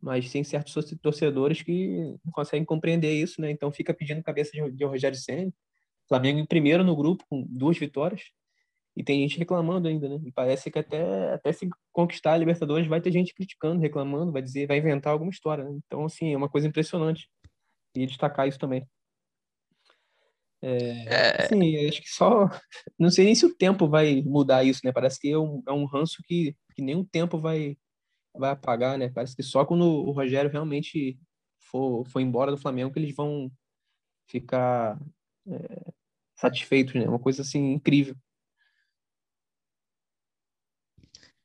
Mas tem certos torcedores que não conseguem compreender isso, né? Então fica pedindo cabeça de, de Rogério Senna. Flamengo em primeiro no grupo com duas vitórias, e tem gente reclamando ainda, né? E parece que até, até se conquistar a Libertadores vai ter gente criticando, reclamando, vai dizer, vai inventar alguma história, né? Então, assim, é uma coisa impressionante. E destacar isso também. É, é... Assim, acho que só. *laughs* Não sei nem se o tempo vai mudar isso, né? Parece que é um, é um ranço que, que nem o tempo vai, vai apagar, né? Parece que só quando o Rogério realmente for, for embora do Flamengo que eles vão ficar é, satisfeitos, né? Uma coisa assim incrível.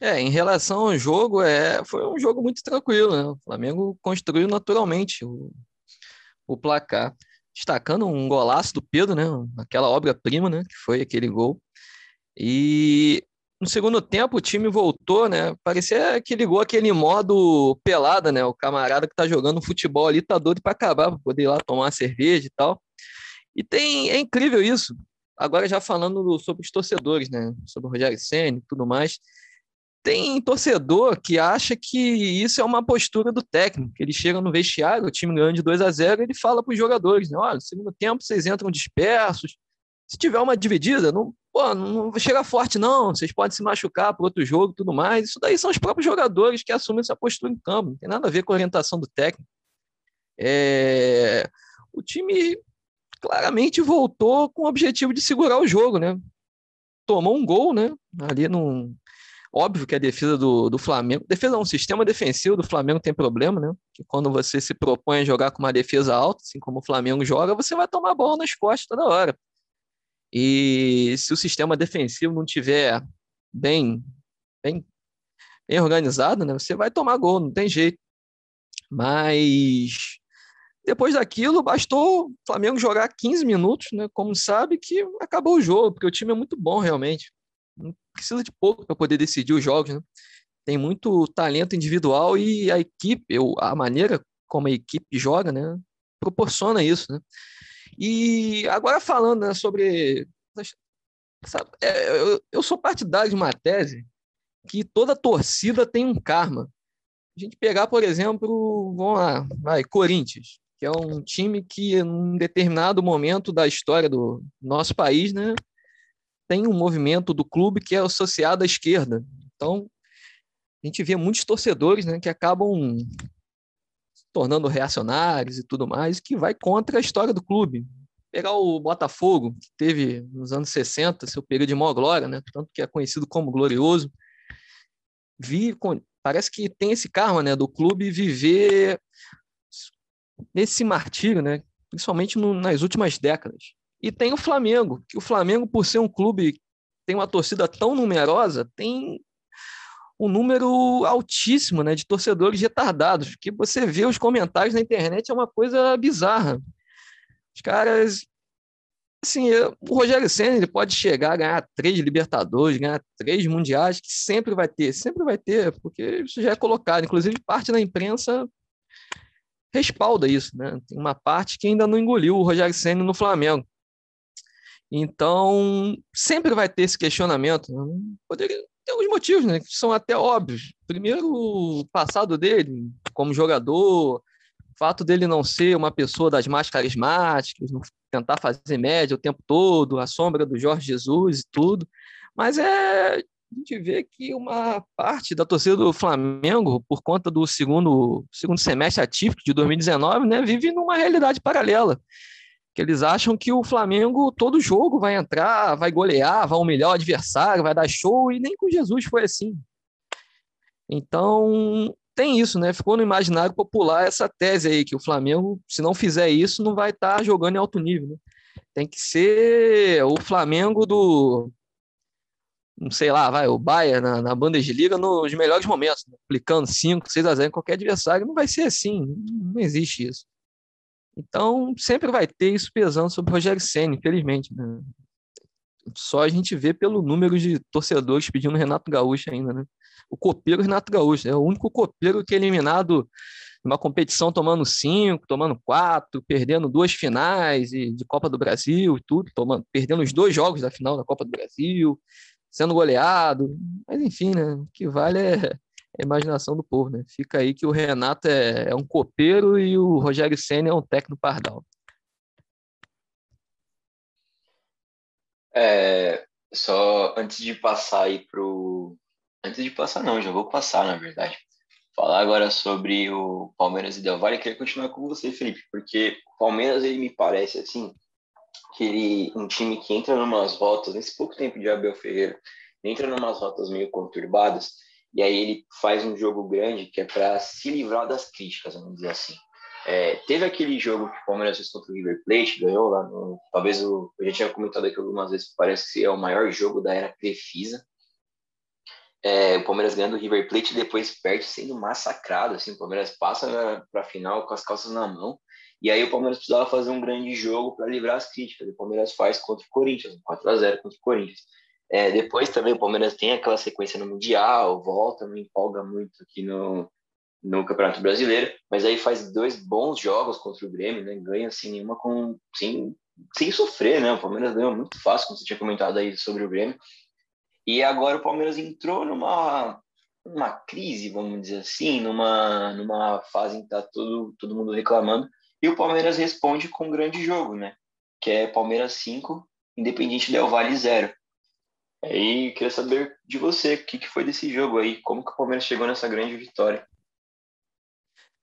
É, em relação ao jogo, é, foi um jogo muito tranquilo, né? O Flamengo construiu naturalmente o, o placar, destacando um golaço do Pedro, né? Aquela obra-prima, né? Que foi aquele gol. E no segundo tempo o time voltou, né? Parecia que ligou aquele modo pelada, né? O camarada que tá jogando futebol ali tá doido para acabar, para poder ir lá tomar uma cerveja e tal. E tem, é incrível isso. Agora já falando sobre os torcedores, né? Sobre o Rogério Senna e tudo mais. Tem torcedor que acha que isso é uma postura do técnico. Ele chega no vestiário, o time ganha de 2 a 0 ele fala para os jogadores, né? Olha, no segundo tempo vocês entram dispersos. Se tiver uma dividida, não, pô, não chega forte, não. Vocês podem se machucar para outro jogo tudo mais. Isso daí são os próprios jogadores que assumem essa postura em campo. Não tem nada a ver com a orientação do técnico. É... O time claramente voltou com o objetivo de segurar o jogo, né? Tomou um gol, né? Ali num. Óbvio que a defesa do, do Flamengo. Defesa não, o sistema defensivo do Flamengo tem problema, né? Que quando você se propõe a jogar com uma defesa alta, assim como o Flamengo joga, você vai tomar bola nas costas toda hora. E se o sistema defensivo não tiver bem, bem, bem organizado, né, você vai tomar gol, não tem jeito. Mas depois daquilo, bastou o Flamengo jogar 15 minutos, né, como sabe, que acabou o jogo, porque o time é muito bom realmente. Precisa de pouco para poder decidir os jogos. Né? Tem muito talento individual e a equipe, a maneira como a equipe joga, né, proporciona isso. Né? E agora falando né, sobre. Sabe, é, eu, eu sou partidário de uma tese que toda torcida tem um karma. A gente pegar, por exemplo, vamos lá, vai, Corinthians, que é um time que, em um determinado momento da história do nosso país, né, tem um movimento do clube que é associado à esquerda. Então, a gente vê muitos torcedores né, que acabam tornando reacionários e tudo mais, que vai contra a história do clube. Pegar o Botafogo, que teve nos anos 60 seu período de maior glória, né? tanto que é conhecido como glorioso, vi, parece que tem esse karma né, do clube viver nesse martírio, né, principalmente no, nas últimas décadas. E tem o Flamengo, que o Flamengo, por ser um clube tem uma torcida tão numerosa, tem um número altíssimo né, de torcedores retardados, que você vê os comentários na internet é uma coisa bizarra. Os caras. Assim, o Rogério Senna ele pode chegar a ganhar três Libertadores, ganhar três Mundiais, que sempre vai ter, sempre vai ter, porque isso já é colocado. Inclusive, parte da imprensa respalda isso, né? Tem uma parte que ainda não engoliu o Rogério Senna no Flamengo. Então, sempre vai ter esse questionamento. Poderia, tem alguns motivos, né, que são até óbvios. Primeiro, o passado dele como jogador, o fato dele não ser uma pessoa das mais carismáticas, não tentar fazer média o tempo todo, a sombra do Jorge Jesus e tudo. Mas é a gente vê que uma parte da torcida do Flamengo, por conta do segundo, segundo semestre atípico de 2019, né, vive numa realidade paralela que eles acham que o Flamengo, todo jogo, vai entrar, vai golear, vai humilhar o adversário, vai dar show, e nem com Jesus foi assim. Então, tem isso, né? Ficou no imaginário popular essa tese aí, que o Flamengo, se não fizer isso, não vai estar tá jogando em alto nível. Né? Tem que ser o Flamengo do. Não sei lá, vai, o Bayern na, na Bundesliga nos melhores momentos, né? aplicando 5, 6 a 0 em qualquer adversário. Não vai ser assim, não existe isso. Então, sempre vai ter isso pesando sobre o Rogério Senna, infelizmente. Né? Só a gente vê pelo número de torcedores pedindo Renato Gaúcho ainda, né? O copeiro Renato Gaúcho, é o único copeiro que é eliminado numa competição tomando cinco, tomando quatro, perdendo duas finais de, de Copa do Brasil e tudo, tomando, perdendo os dois jogos da final da Copa do Brasil, sendo goleado. Mas enfim, né? O que vale é a imaginação do povo, né? Fica aí que o Renato é, é um copeiro e o Rogério Senna é um técnico pardal. É, só antes de passar aí pro. Antes de passar, não, já vou passar, na verdade. Falar agora sobre o Palmeiras e Del Valle. Queria continuar com você, Felipe, porque o Palmeiras, ele me parece assim, que ele, um time que entra numas rotas, nesse pouco tempo de Abel Ferreira, entra numas rotas meio conturbadas, e aí ele faz um jogo grande que é para se livrar das críticas, vamos dizer assim. É, teve aquele jogo que o Palmeiras fez contra o River Plate, ganhou lá no. Talvez o, eu já tinha comentado aqui algumas vezes, parece que é o maior jogo da era Crefisa. é, o Palmeiras ganhando o River Plate e depois perde sendo massacrado. Assim, o Palmeiras passa para a final com as calças na mão. E aí o Palmeiras precisava fazer um grande jogo para livrar as críticas. O Palmeiras faz contra o Corinthians, 4 a 0 contra o Corinthians. É, depois também o Palmeiras tem aquela sequência no Mundial, volta, não empolga muito aqui no, no Campeonato Brasileiro, mas aí faz dois bons jogos contra o Grêmio, né? Ganha sem nenhuma com sem, sem sofrer, né? O Palmeiras ganhou muito fácil, como você tinha comentado aí sobre o Grêmio. E agora o Palmeiras entrou numa uma crise, vamos dizer assim, numa numa fase em que tá todo todo mundo reclamando, e o Palmeiras responde com um grande jogo, né? Que é Palmeiras 5, Independente Del Vale 0. Aí queria saber de você, o que, foi desse jogo aí, como que o Palmeiras chegou nessa grande vitória?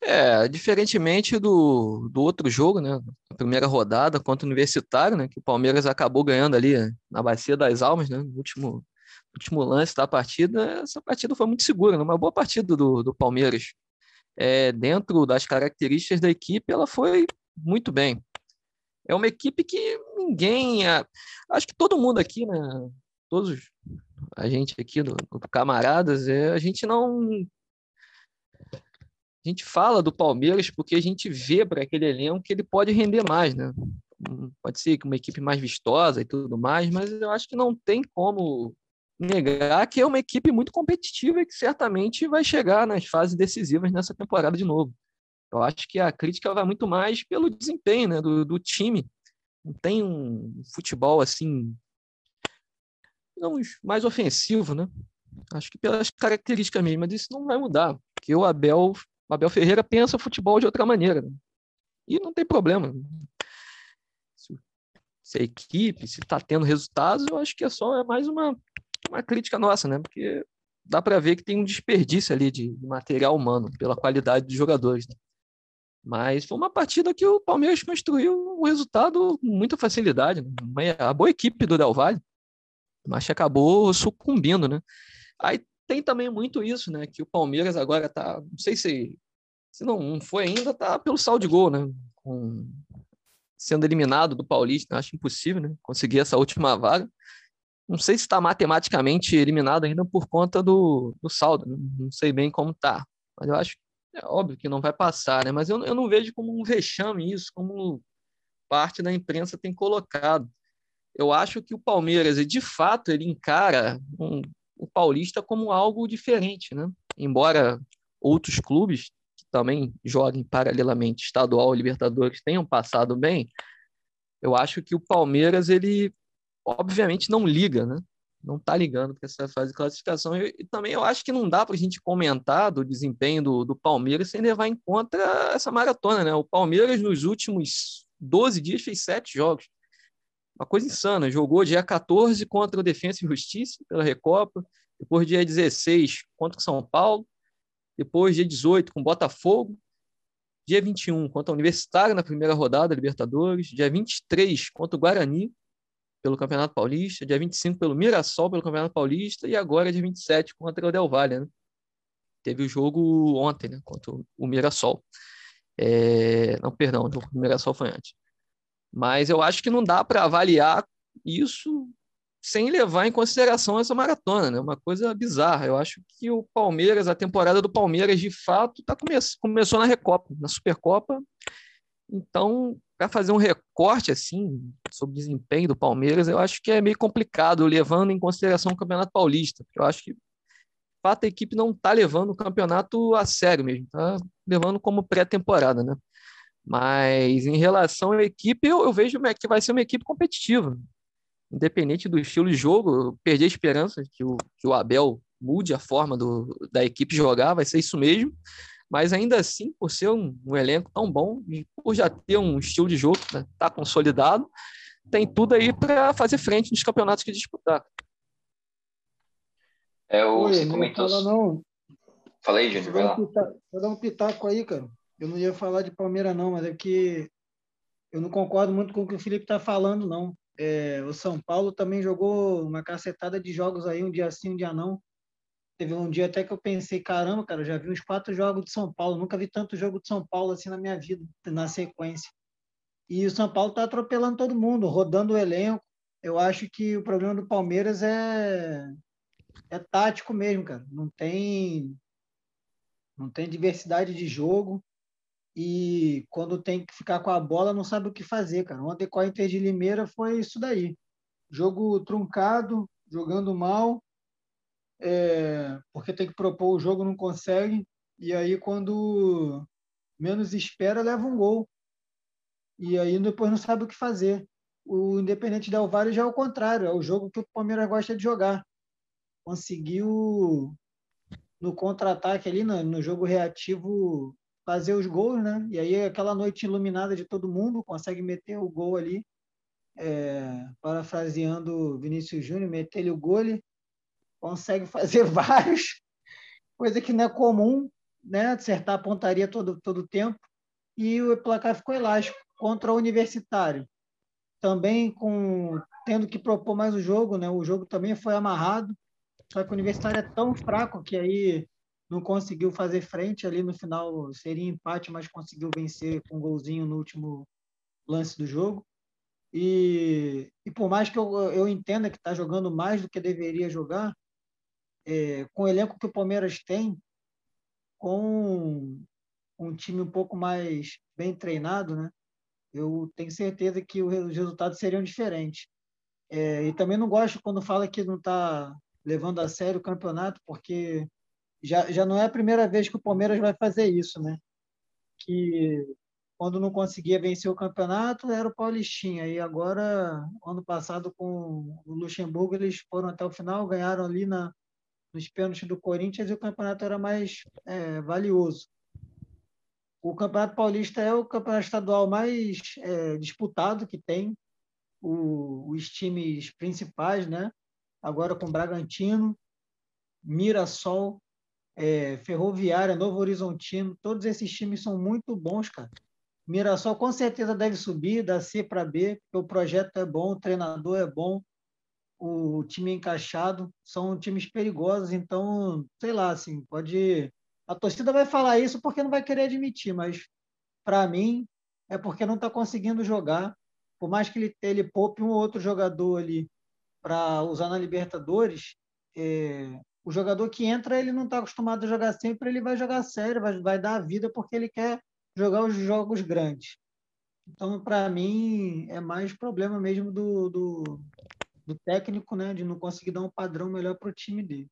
É, diferentemente do, do outro jogo, né? A primeira rodada contra o Universitário, né? Que o Palmeiras acabou ganhando ali na Bacia das Almas, né? No último, último lance da partida. Essa partida foi muito segura, né? Uma boa partida do, do Palmeiras. É, dentro das características da equipe, ela foi muito bem. É uma equipe que ninguém. Acho que todo mundo aqui, né? Todos a gente aqui do, do Camaradas, é, a gente não a gente fala do Palmeiras porque a gente vê para aquele elenco que ele pode render mais, né? Hum, pode ser que uma equipe mais vistosa e tudo mais, mas eu acho que não tem como negar que é uma equipe muito competitiva e que certamente vai chegar nas fases decisivas nessa temporada de novo. Eu acho que a crítica vai muito mais pelo desempenho né, do, do time. Não tem um futebol assim, digamos, mais ofensivo, né? Acho que pelas características mesmo, mas isso não vai mudar, porque o Abel o Abel Ferreira pensa futebol de outra maneira. E não tem problema. Se, a equipe, se está tendo resultados, eu acho que é só é mais uma, uma crítica nossa, né? Porque dá para ver que tem um desperdício ali de material humano pela qualidade dos jogadores. Né? Mas foi uma partida que o Palmeiras construiu o um resultado com muita facilidade. Né? A boa equipe do Del Valle, mas acabou sucumbindo, né? Aí tem também muito isso, né? Que o Palmeiras agora tá, não sei se se não foi ainda, tá pelo saldo de gol, né? Com, sendo eliminado do Paulista, acho impossível, né? Conseguir essa última vaga. Não sei se está matematicamente eliminado ainda por conta do, do saldo, né? não sei bem como tá, mas eu acho é óbvio que não vai passar, né? Mas eu, eu não vejo como um vexame isso, como parte da imprensa tem colocado. Eu acho que o Palmeiras, de fato, ele encara um, o Paulista como algo diferente, né? Embora outros clubes que também joguem paralelamente estadual e Libertadores tenham passado bem, eu acho que o Palmeiras ele obviamente não liga, né? Não está ligando para essa fase de classificação. E, e, também eu acho que não dá para a gente comentar do desempenho do, do Palmeiras sem levar em conta essa maratona, né? O Palmeiras nos últimos 12 dias fez sete jogos uma coisa insana. Jogou dia 14 contra o Defensa e Justiça pela Recopa, depois dia 16 contra o São Paulo, depois dia 18 com o Botafogo, dia 21 contra o Universitário na primeira rodada Libertadores, dia 23 contra o Guarani pelo Campeonato Paulista, dia 25 pelo Mirassol pelo Campeonato Paulista e agora dia 27 contra o Del Valle, né? Teve o jogo ontem, né, contra o Mirassol. É... Não, perdão, o Mirassol foi antes. Mas eu acho que não dá para avaliar isso sem levar em consideração essa maratona, né? Uma coisa bizarra. Eu acho que o Palmeiras, a temporada do Palmeiras, de fato, tá come começou na Recopa, na Supercopa. Então, para fazer um recorte assim sobre o desempenho do Palmeiras, eu acho que é meio complicado, levando em consideração o Campeonato Paulista. Eu acho que, de fato, a equipe não está levando o campeonato a sério mesmo, está levando como pré-temporada, né? Mas em relação à equipe, eu, eu vejo que vai ser uma equipe competitiva. Independente do estilo de jogo, eu perdi a esperança que o, que o Abel mude a forma do, da equipe jogar, vai ser isso mesmo. Mas ainda assim, por ser um, um elenco tão bom e por já ter um estilo de jogo que né, está consolidado, tem tudo aí para fazer frente nos campeonatos que disputar. É, o, Oi, você comentou. Fala, não. Fala aí, Júnior. Vou dar um pitaco aí, cara eu não ia falar de Palmeiras, não, mas é que eu não concordo muito com o que o Felipe está falando, não. É, o São Paulo também jogou uma cacetada de jogos aí, um dia sim, um dia não. Teve um dia até que eu pensei, caramba, cara, já vi uns quatro jogos de São Paulo, nunca vi tanto jogo de São Paulo assim na minha vida, na sequência. E o São Paulo está atropelando todo mundo, rodando o elenco. Eu acho que o problema do Palmeiras é é tático mesmo, cara. Não tem não tem diversidade de jogo e quando tem que ficar com a bola não sabe o que fazer, cara. Ontem com a Inter de Limeira foi isso daí. Jogo truncado, jogando mal, é, porque tem que propor o jogo, não consegue. E aí, quando menos espera, leva um gol. E aí depois não sabe o que fazer. O Independente Del Valle já é o contrário, é o jogo que o Palmeiras gosta de jogar. Conseguiu, no contra-ataque ali, no, no jogo reativo, fazer os gols, né? E aí aquela noite iluminada de todo mundo, consegue meter o gol ali, é, parafraseando Vinícius Júnior, meter-lhe o gole, consegue *laughs* fazer vários, coisa que não é comum, né? Acertar a pontaria todo todo tempo e o placar ficou elástico contra o Universitário. Também com tendo que propor mais o jogo, né? O jogo também foi amarrado, só que o Universitário é tão fraco que aí não conseguiu fazer frente ali no final, seria empate, mas conseguiu vencer com um golzinho no último lance do jogo. E, e por mais que eu, eu entenda que está jogando mais do que deveria jogar, é, com o elenco que o Palmeiras tem, com um time um pouco mais bem treinado, né? Eu tenho certeza que os resultados seriam diferentes. É, e também não gosto quando fala que não está levando a sério o campeonato, porque já, já não é a primeira vez que o Palmeiras vai fazer isso, né? Que quando não conseguia vencer o campeonato era o Paulistinha. E agora, ano passado, com o Luxemburgo, eles foram até o final, ganharam ali na, nos pênaltis do Corinthians e o campeonato era mais é, valioso. O Campeonato Paulista é o campeonato estadual mais é, disputado que tem. O, os times principais, né? Agora com Bragantino, Mirassol, é, Ferroviária, Novo Horizontino, todos esses times são muito bons, cara. Mirassol com certeza deve subir da C para B, porque o projeto é bom, o treinador é bom, o time é encaixado, são times perigosos, então, sei lá, assim, pode. A torcida vai falar isso porque não vai querer admitir, mas para mim é porque não está conseguindo jogar. Por mais que ele, ele poupe um ou outro jogador ali para usar na Libertadores, é, o jogador que entra, ele não está acostumado a jogar sempre, ele vai jogar sério, vai, vai dar a vida porque ele quer jogar os jogos grandes. Então, para mim, é mais problema mesmo do, do, do, técnico, né, de não conseguir dar um padrão melhor para o time dele.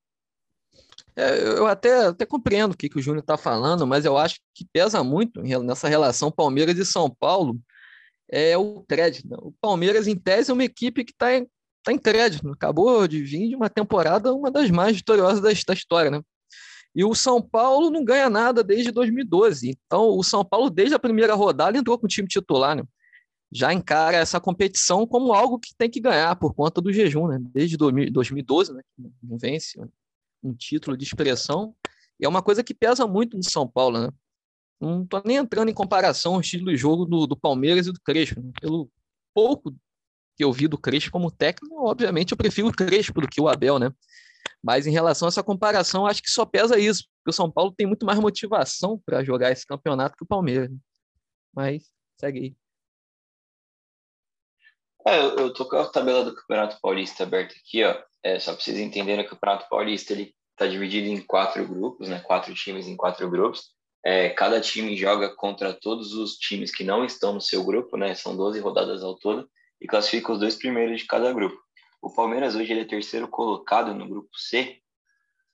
É, eu até, até compreendo o que, que o Júnior está falando, mas eu acho que pesa muito nessa relação Palmeiras e São Paulo é o crédito. Né? O Palmeiras, em tese, é uma equipe que está tá em crédito. Acabou de vir de uma temporada, uma das mais vitoriosas da, da história, né? E o São Paulo não ganha nada desde 2012. Então, o São Paulo, desde a primeira rodada, entrou com o time titular, né? Já encara essa competição como algo que tem que ganhar por conta do jejum, né? Desde 2012, né? Não vence um título de expressão. E é uma coisa que pesa muito no São Paulo, né? Não estou nem entrando em comparação ao estilo de jogo do, do Palmeiras e do Crespo. Né? Pelo pouco que eu vi do Crespo como técnico, obviamente eu prefiro o Crespo do que o Abel, né? Mas em relação a essa comparação, acho que só pesa isso, porque o São Paulo tem muito mais motivação para jogar esse campeonato que o Palmeiras. Né? Mas segue aí. É, eu, tô com a tabela do Campeonato Paulista aberta aqui, ó. É, só para vocês entenderem, o Campeonato Paulista ele está dividido em quatro grupos, né? Quatro times em quatro grupos. É, cada time joga contra todos os times que não estão no seu grupo, né? São 12 rodadas ao todo e classifica os dois primeiros de cada grupo. O Palmeiras hoje ele é terceiro colocado no grupo C.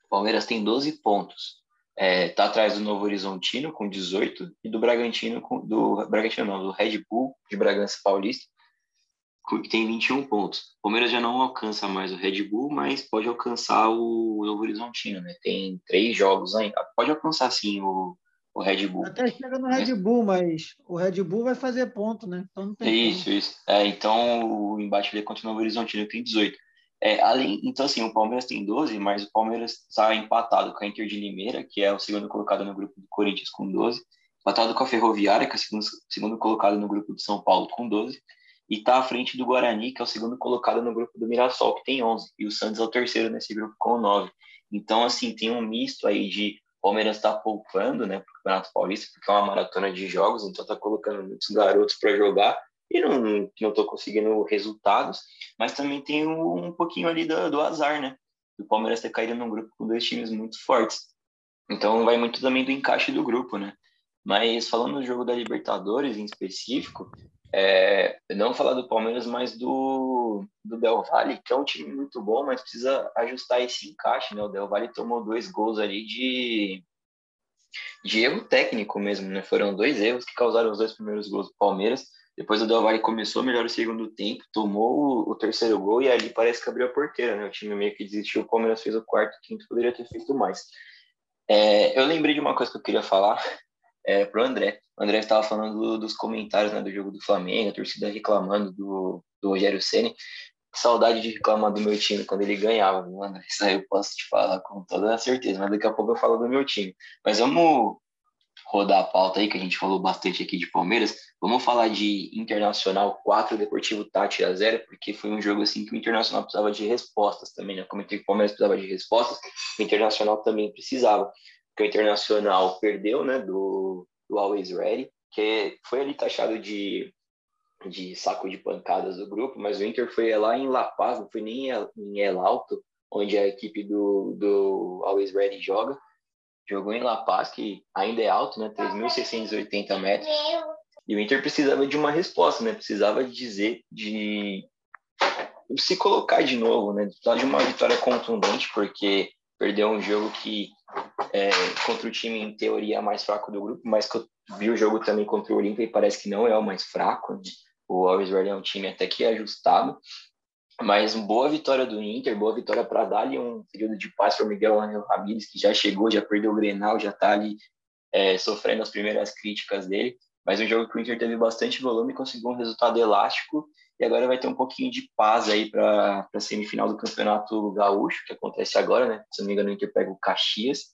O Palmeiras tem 12 pontos. Está é, atrás do Novo Horizontino com 18 e do Bragantino com, do Bragantino não, do Red Bull de Bragança Paulista que tem 21 pontos. O Palmeiras já não alcança mais o Red Bull, mas pode alcançar o Novo Horizontino, né? Tem três jogos ainda. Pode alcançar sim o, o Red Bull. Até chega no Red Bull, mas o Red Bull vai fazer ponto, né? Então não tem isso, ponto. isso. É, então o embate ali contra o Novo Horizontino tem 18. É, além, então, assim, o Palmeiras tem 12, mas o Palmeiras está empatado com a Inter de Limeira, que é o segundo colocado no grupo do Corinthians, com 12. Empatado com a Ferroviária, que é o segundo, segundo colocado no grupo de São Paulo, com 12. E está à frente do Guarani, que é o segundo colocado no grupo do Mirassol, que tem 11. E o Santos é o terceiro nesse grupo, com 9. Então, assim, tem um misto aí de Palmeiras está poupando, né, para o Campeonato Paulista, porque é uma maratona de jogos, então está colocando muitos garotos para jogar e não estou conseguindo resultados, mas também tem um, um pouquinho ali do, do, azar, né? do Palmeiras ter caído num grupo com dois times muito fortes. Então vai muito também do encaixe do grupo, né? Mas falando do jogo da Libertadores em específico, é, não falar do Palmeiras, mas do, do Del Valle, que é um time muito bom, mas precisa ajustar esse encaixe, né? O Del Valle tomou dois gols ali de, de erro técnico mesmo, né? Foram dois erros que causaram os dois primeiros gols do Palmeiras. Depois o Del Valle começou melhor o segundo tempo, tomou o, o, terceiro gol e ali parece que abriu a porteira, né? O time meio que desistiu, o Palmeiras fez o quarto, o quinto poderia ter feito mais. É, eu lembrei de uma coisa que eu queria falar é, pro André. O André estava falando do, dos comentários né, do jogo do Flamengo, a torcida reclamando do, do Rogério Ceni. Saudade de reclamar do meu time quando ele ganhava, viu, André? Isso aí eu posso te falar com toda certeza, mas daqui a pouco eu falo do meu time. Mas vamos rodar a pauta aí, que a gente falou bastante aqui de Palmeiras. Vamos falar de Internacional 4, Deportivo Tati a 0, porque foi um jogo assim que o Internacional precisava de respostas também, né? Como o Palmeiras precisava de respostas, o Internacional também precisava que o Internacional perdeu, né, do, do Always Ready, que foi ali taxado de, de saco de pancadas do grupo, mas o Inter foi lá em La Paz, não foi nem em El Alto, onde a equipe do, do Always Ready joga. Jogou em La Paz, que ainda é alto, né, 3.680 metros. E o Inter precisava de uma resposta, né? Precisava dizer de se colocar de novo, né? Precisava de uma vitória contundente, porque perdeu um jogo que é, contra o time, em teoria, mais fraco do grupo, mas que eu vi o jogo também contra o Olímpia e parece que não é o mais fraco. Né? O Alves Verde é um time até que ajustado, mas boa vitória do Inter, boa vitória para dar ali um período de paz para o Miguel Angel Ramírez, que já chegou, já perdeu o Grenal, já está ali é, sofrendo as primeiras críticas dele. Mas um jogo que o Inter teve bastante volume, conseguiu um resultado elástico e agora vai ter um pouquinho de paz aí para a semifinal do Campeonato Gaúcho, que acontece agora, né? Se não me engano, o Inter pega o Caxias.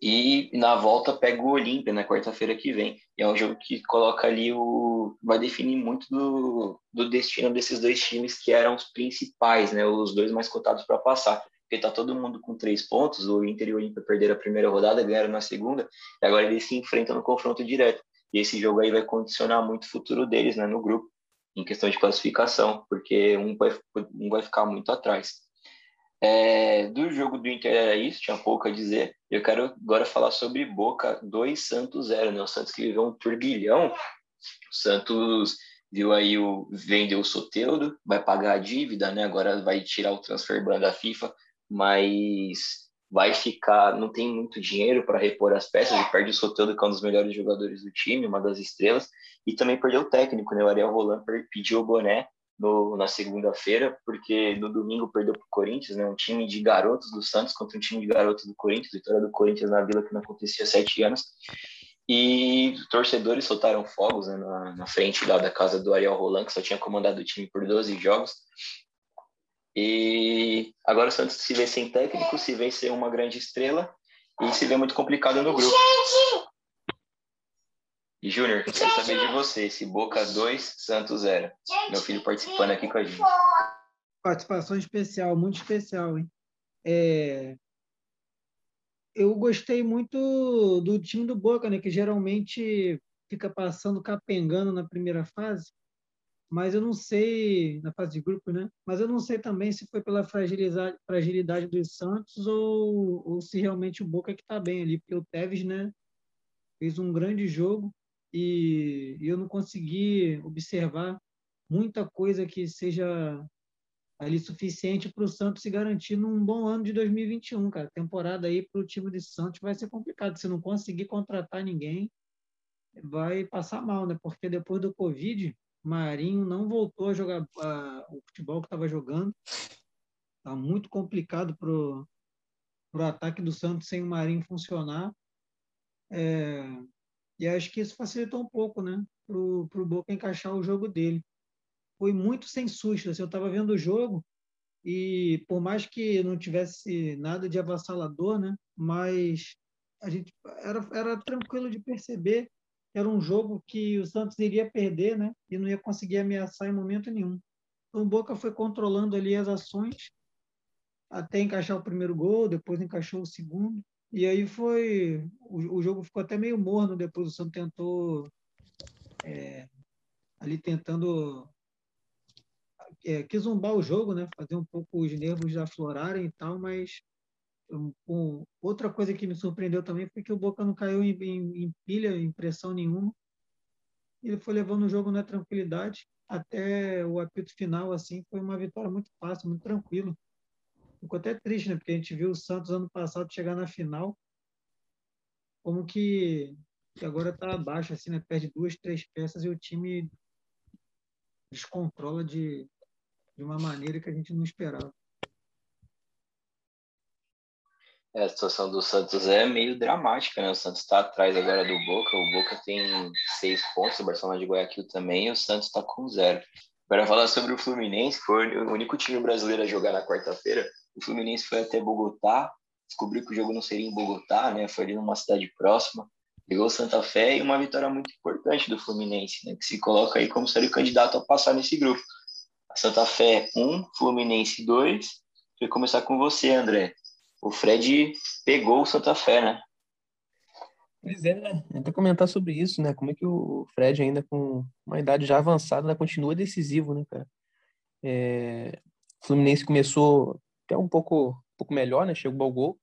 E na volta pega o Olímpia na quarta-feira que vem. E é um jogo que coloca ali o. vai definir muito do, do destino desses dois times que eram os principais, né? Os dois mais cotados para passar. Porque tá todo mundo com três pontos. O Inter e o Olímpia perderam a primeira rodada, ganharam na segunda, e agora eles se enfrentam no confronto direto. E esse jogo aí vai condicionar muito o futuro deles né, no grupo em questão de classificação, porque um vai, um vai ficar muito atrás. É, do jogo do Inter era isso, tinha pouco a dizer. Eu quero agora falar sobre Boca 2 Santos 0, né? O Santos que viveu um turbilhão. O Santos viu aí o vendeu o Soteudo, vai pagar a dívida, né? Agora vai tirar o transfer ban da FIFA, mas vai ficar, não tem muito dinheiro para repor as peças e perde o Soteldo, que é um dos melhores jogadores do time, uma das estrelas, e também perdeu o técnico, né? O Ariel Roland pediu o boné no, na segunda-feira, porque no domingo perdeu para o Corinthians, né? Um time de garotos do Santos contra um time de garotos do Corinthians, vitória do Corinthians na Vila que não acontecia há sete anos. E torcedores soltaram fogos né, na, na, frente da casa do Ariel Roland, que só tinha comandado o time por 12 jogos. E agora o Santos se vê sem técnico, se vê ser uma grande estrela e se vê muito complicado no grupo. E Júnior, quero saber de você, se Boca 2, Santos 0. Meu filho participando aqui com a gente. Participação especial, muito especial, hein? É... Eu gostei muito do time do Boca, né? Que geralmente fica passando capengando na primeira fase mas eu não sei, na fase de grupo, né? Mas eu não sei também se foi pela fragilidade, fragilidade dos Santos ou, ou se realmente o Boca que está bem ali, porque o Tevez, né, fez um grande jogo e, e eu não consegui observar muita coisa que seja ali suficiente para o Santos se garantir num bom ano de 2021, cara. Temporada aí para o time de Santos vai ser complicado. Se não conseguir contratar ninguém, vai passar mal, né? Porque depois do Covid, Marinho não voltou a jogar o futebol que estava jogando. Está muito complicado para o ataque do Santos sem o Marinho funcionar. É, e acho que isso facilitou um pouco, né? Para o Boca encaixar o jogo dele. Foi muito sem susto. Assim, eu estava vendo o jogo e por mais que não tivesse nada de avassalador, né? Mas a gente era, era tranquilo de perceber era um jogo que o Santos iria perder, né? E não ia conseguir ameaçar em momento nenhum. Então, o Boca foi controlando ali as ações até encaixar o primeiro gol, depois encaixou o segundo. E aí foi. O, o jogo ficou até meio morno depois. O Santos tentou. É, ali tentando é, quis zombar o jogo, né? Fazer um pouco os nervos aflorarem e tal, mas um, outra coisa que me surpreendeu também foi que o Boca não caiu em, em, em pilha, em pressão nenhuma. Ele foi levando o jogo na tranquilidade até o apito final, assim, foi uma vitória muito fácil, muito tranquila. Ficou até triste, né? Porque a gente viu o Santos ano passado chegar na final, como que, que agora está abaixo, assim, né? Perde duas, três peças e o time descontrola de, de uma maneira que a gente não esperava. É, a situação do Santos é meio dramática, né? O Santos está atrás agora do Boca, o Boca tem seis pontos, o Barcelona de Guayaquil também, e o Santos está com zero. Para falar sobre o Fluminense, foi o único time brasileiro a jogar na quarta-feira. O Fluminense foi até Bogotá, descobriu que o jogo não seria em Bogotá, né? Foi ali numa cidade próxima. Pegou Santa Fé e uma vitória muito importante do Fluminense, né? Que se coloca aí como seria o candidato a passar nesse grupo. A Santa Fé 1, um, Fluminense 2. Vou começar com você, André o Fred pegou o Santa Fé, né? Pois é, né? Até comentar sobre isso, né? Como é que o Fred, ainda com uma idade já avançada, né? continua decisivo, né, cara? É... O Fluminense começou até um pouco, um pouco melhor, né? Chegou ao gol.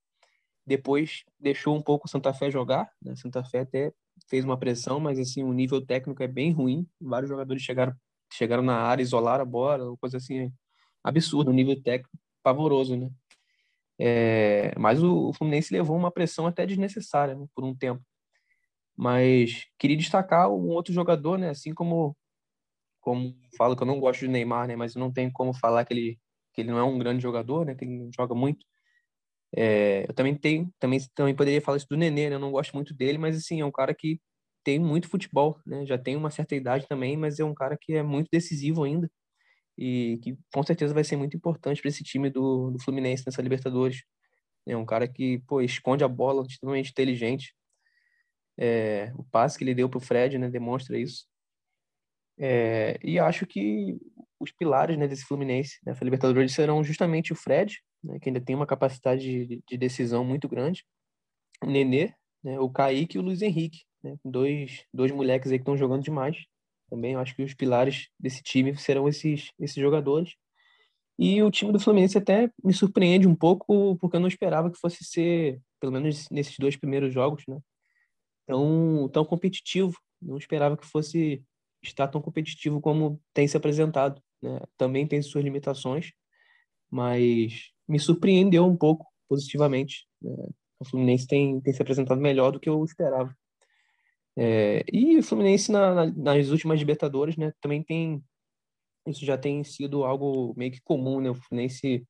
Depois deixou um pouco o Santa Fé jogar, né? Santa Fé até fez uma pressão, mas assim, o nível técnico é bem ruim. Vários jogadores chegaram, chegaram na área, isolaram a bola, coisa assim absurda, um nível técnico pavoroso, né? É, mas o, o, Fluminense levou uma pressão até desnecessária né, por um tempo. Mas queria destacar um outro jogador, né? Assim como como falo que eu não gosto de Neymar, né? Mas não tem como falar que ele que ele não é um grande jogador, né? Que ele não joga muito. É, eu também tenho também também poderia falar isso do Nenê, né? Eu não gosto muito dele, mas assim é um cara que tem muito futebol, né? Já tem uma certa idade também, mas é um cara que é muito decisivo ainda e que com certeza vai ser muito importante para esse time do, do Fluminense nessa Libertadores. É um cara que, pô, esconde a bola, extremamente inteligente. É, o passe que ele deu para o Fred, né, demonstra isso. É, e acho que os pilares né, desse Fluminense nessa Libertadores serão justamente o Fred, né, que ainda tem uma capacidade de, de decisão muito grande, o Nenê, né, o Kaique e o Luiz Henrique, né, dois, dois moleques aí que estão jogando demais também. Eu acho que os pilares desse time serão esses, esses jogadores. E o time do Fluminense até me surpreende um pouco, porque eu não esperava que fosse ser, pelo menos nesses dois primeiros jogos, né? Tão, tão competitivo. Não esperava que fosse estar tão competitivo como tem se apresentado. Né? Também tem suas limitações, mas me surpreendeu um pouco positivamente. Né? O Fluminense tem, tem se apresentado melhor do que eu esperava. É, e o Fluminense na, na, nas últimas Libertadores, né, também tem isso já tem sido algo meio que comum, né? O Fluminense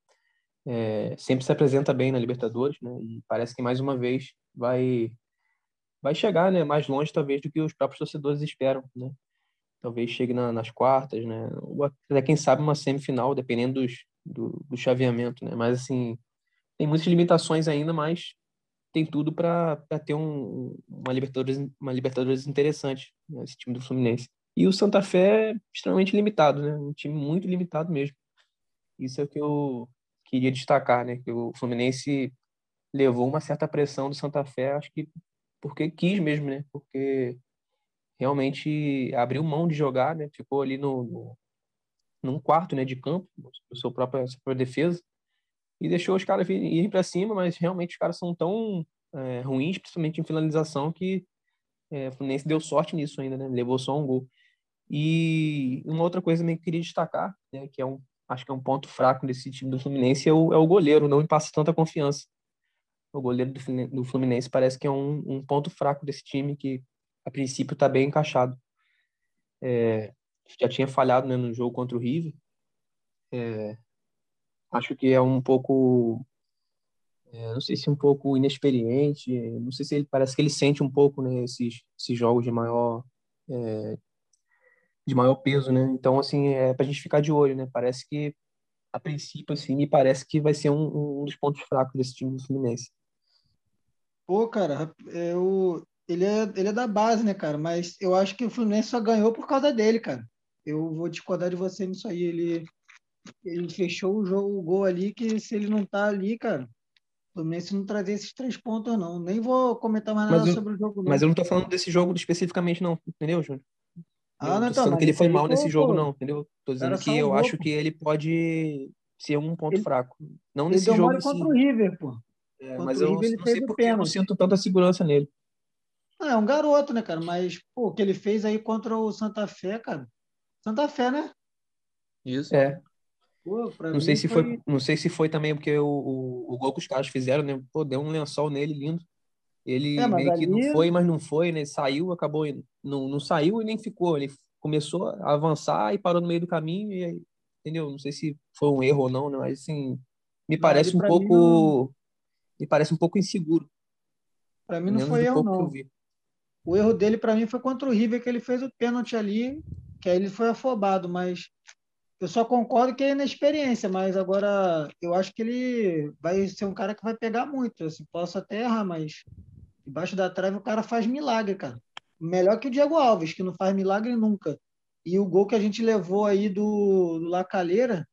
é, sempre se apresenta bem na Libertadores, né? E parece que mais uma vez vai vai chegar, né, mais longe talvez do que os próprios torcedores esperam, né? Talvez chegue na, nas quartas, né? Ou até quem sabe uma semifinal, dependendo dos, do, do chaveamento, né? Mas assim, tem muitas limitações ainda, mas tem tudo para ter um, uma, Libertadores, uma Libertadores interessante, né, esse time do Fluminense. E o Santa Fé é extremamente limitado, né? Um time muito limitado mesmo. Isso é o que eu queria destacar, né? Que o Fluminense levou uma certa pressão do Santa Fé, acho que porque quis mesmo, né? Porque realmente abriu mão de jogar, né? Ficou ali no, no num quarto, né, de campo, no seu próprio, sua própria defesa e deixou os caras irem para cima, mas realmente os caras são tão é, ruins, principalmente em finalização, que é, o Fluminense deu sorte nisso ainda, né? Levou só um gol. E uma outra coisa também que eu queria destacar, né, que é um, acho que é um ponto fraco desse time do Fluminense, é o, é o goleiro, não me passa tanta confiança. O goleiro do Fluminense parece que é um, um ponto fraco desse time, que a princípio está bem encaixado. É, já tinha falhado né, no jogo contra o River, é, acho que é um pouco, é, não sei se um pouco inexperiente, não sei se ele parece que ele sente um pouco né, esses, esses jogos de maior é, de maior peso, né? Então assim é para a gente ficar de olho, né? Parece que a princípio assim me parece que vai ser um, um dos pontos fracos desse time do Fluminense. Pô, cara, eu, ele, é, ele é da base, né, cara? Mas eu acho que o Fluminense só ganhou por causa dele, cara. Eu vou discordar de você nisso aí. Ele, ele fechou o jogo, o gol ali, que se ele não tá ali, cara, o Fluminense não trazer esses três pontos, não. Nem vou comentar mais nada eu, sobre o jogo. Não. Mas eu não tô falando desse jogo especificamente, não, entendeu, Júnior? Ah, não, não tô então, que ele foi mal nesse jogo, não, entendeu? Tô dizendo que eu acho que ele pode ser um ponto ele, fraco. Não nesse jogo. Ele contra o River, pô. É, mas eu não sei porque eu não sinto tanta segurança nele. Ah, é um garoto, né, cara? Mas, pô, o que ele fez aí contra o Santa Fé, cara. Santa Fé, né? Isso. É. Pô, não sei se foi... foi... não sei se foi também porque o, o, o gol que os caras fizeram, né? Pô, deu um lençol nele lindo. Ele é, meio ali... que não foi, mas não foi, né? Saiu, acabou, não, não saiu e nem ficou. Ele começou a avançar e parou no meio do caminho e aí, entendeu? Não sei se foi um erro ou não, né? Mas assim, me parece um pouco não... me parece um pouco inseguro. Para mim não foi erro não. O erro dele para mim foi contra o River que ele fez o pênalti ali, que aí ele foi afobado, mas eu só concordo que é inexperiência, mas agora eu acho que ele vai ser um cara que vai pegar muito. Assim, posso até errar, mas debaixo da trave o cara faz milagre, cara. Melhor que o Diego Alves, que não faz milagre nunca. E o gol que a gente levou aí do, do Lacalheira,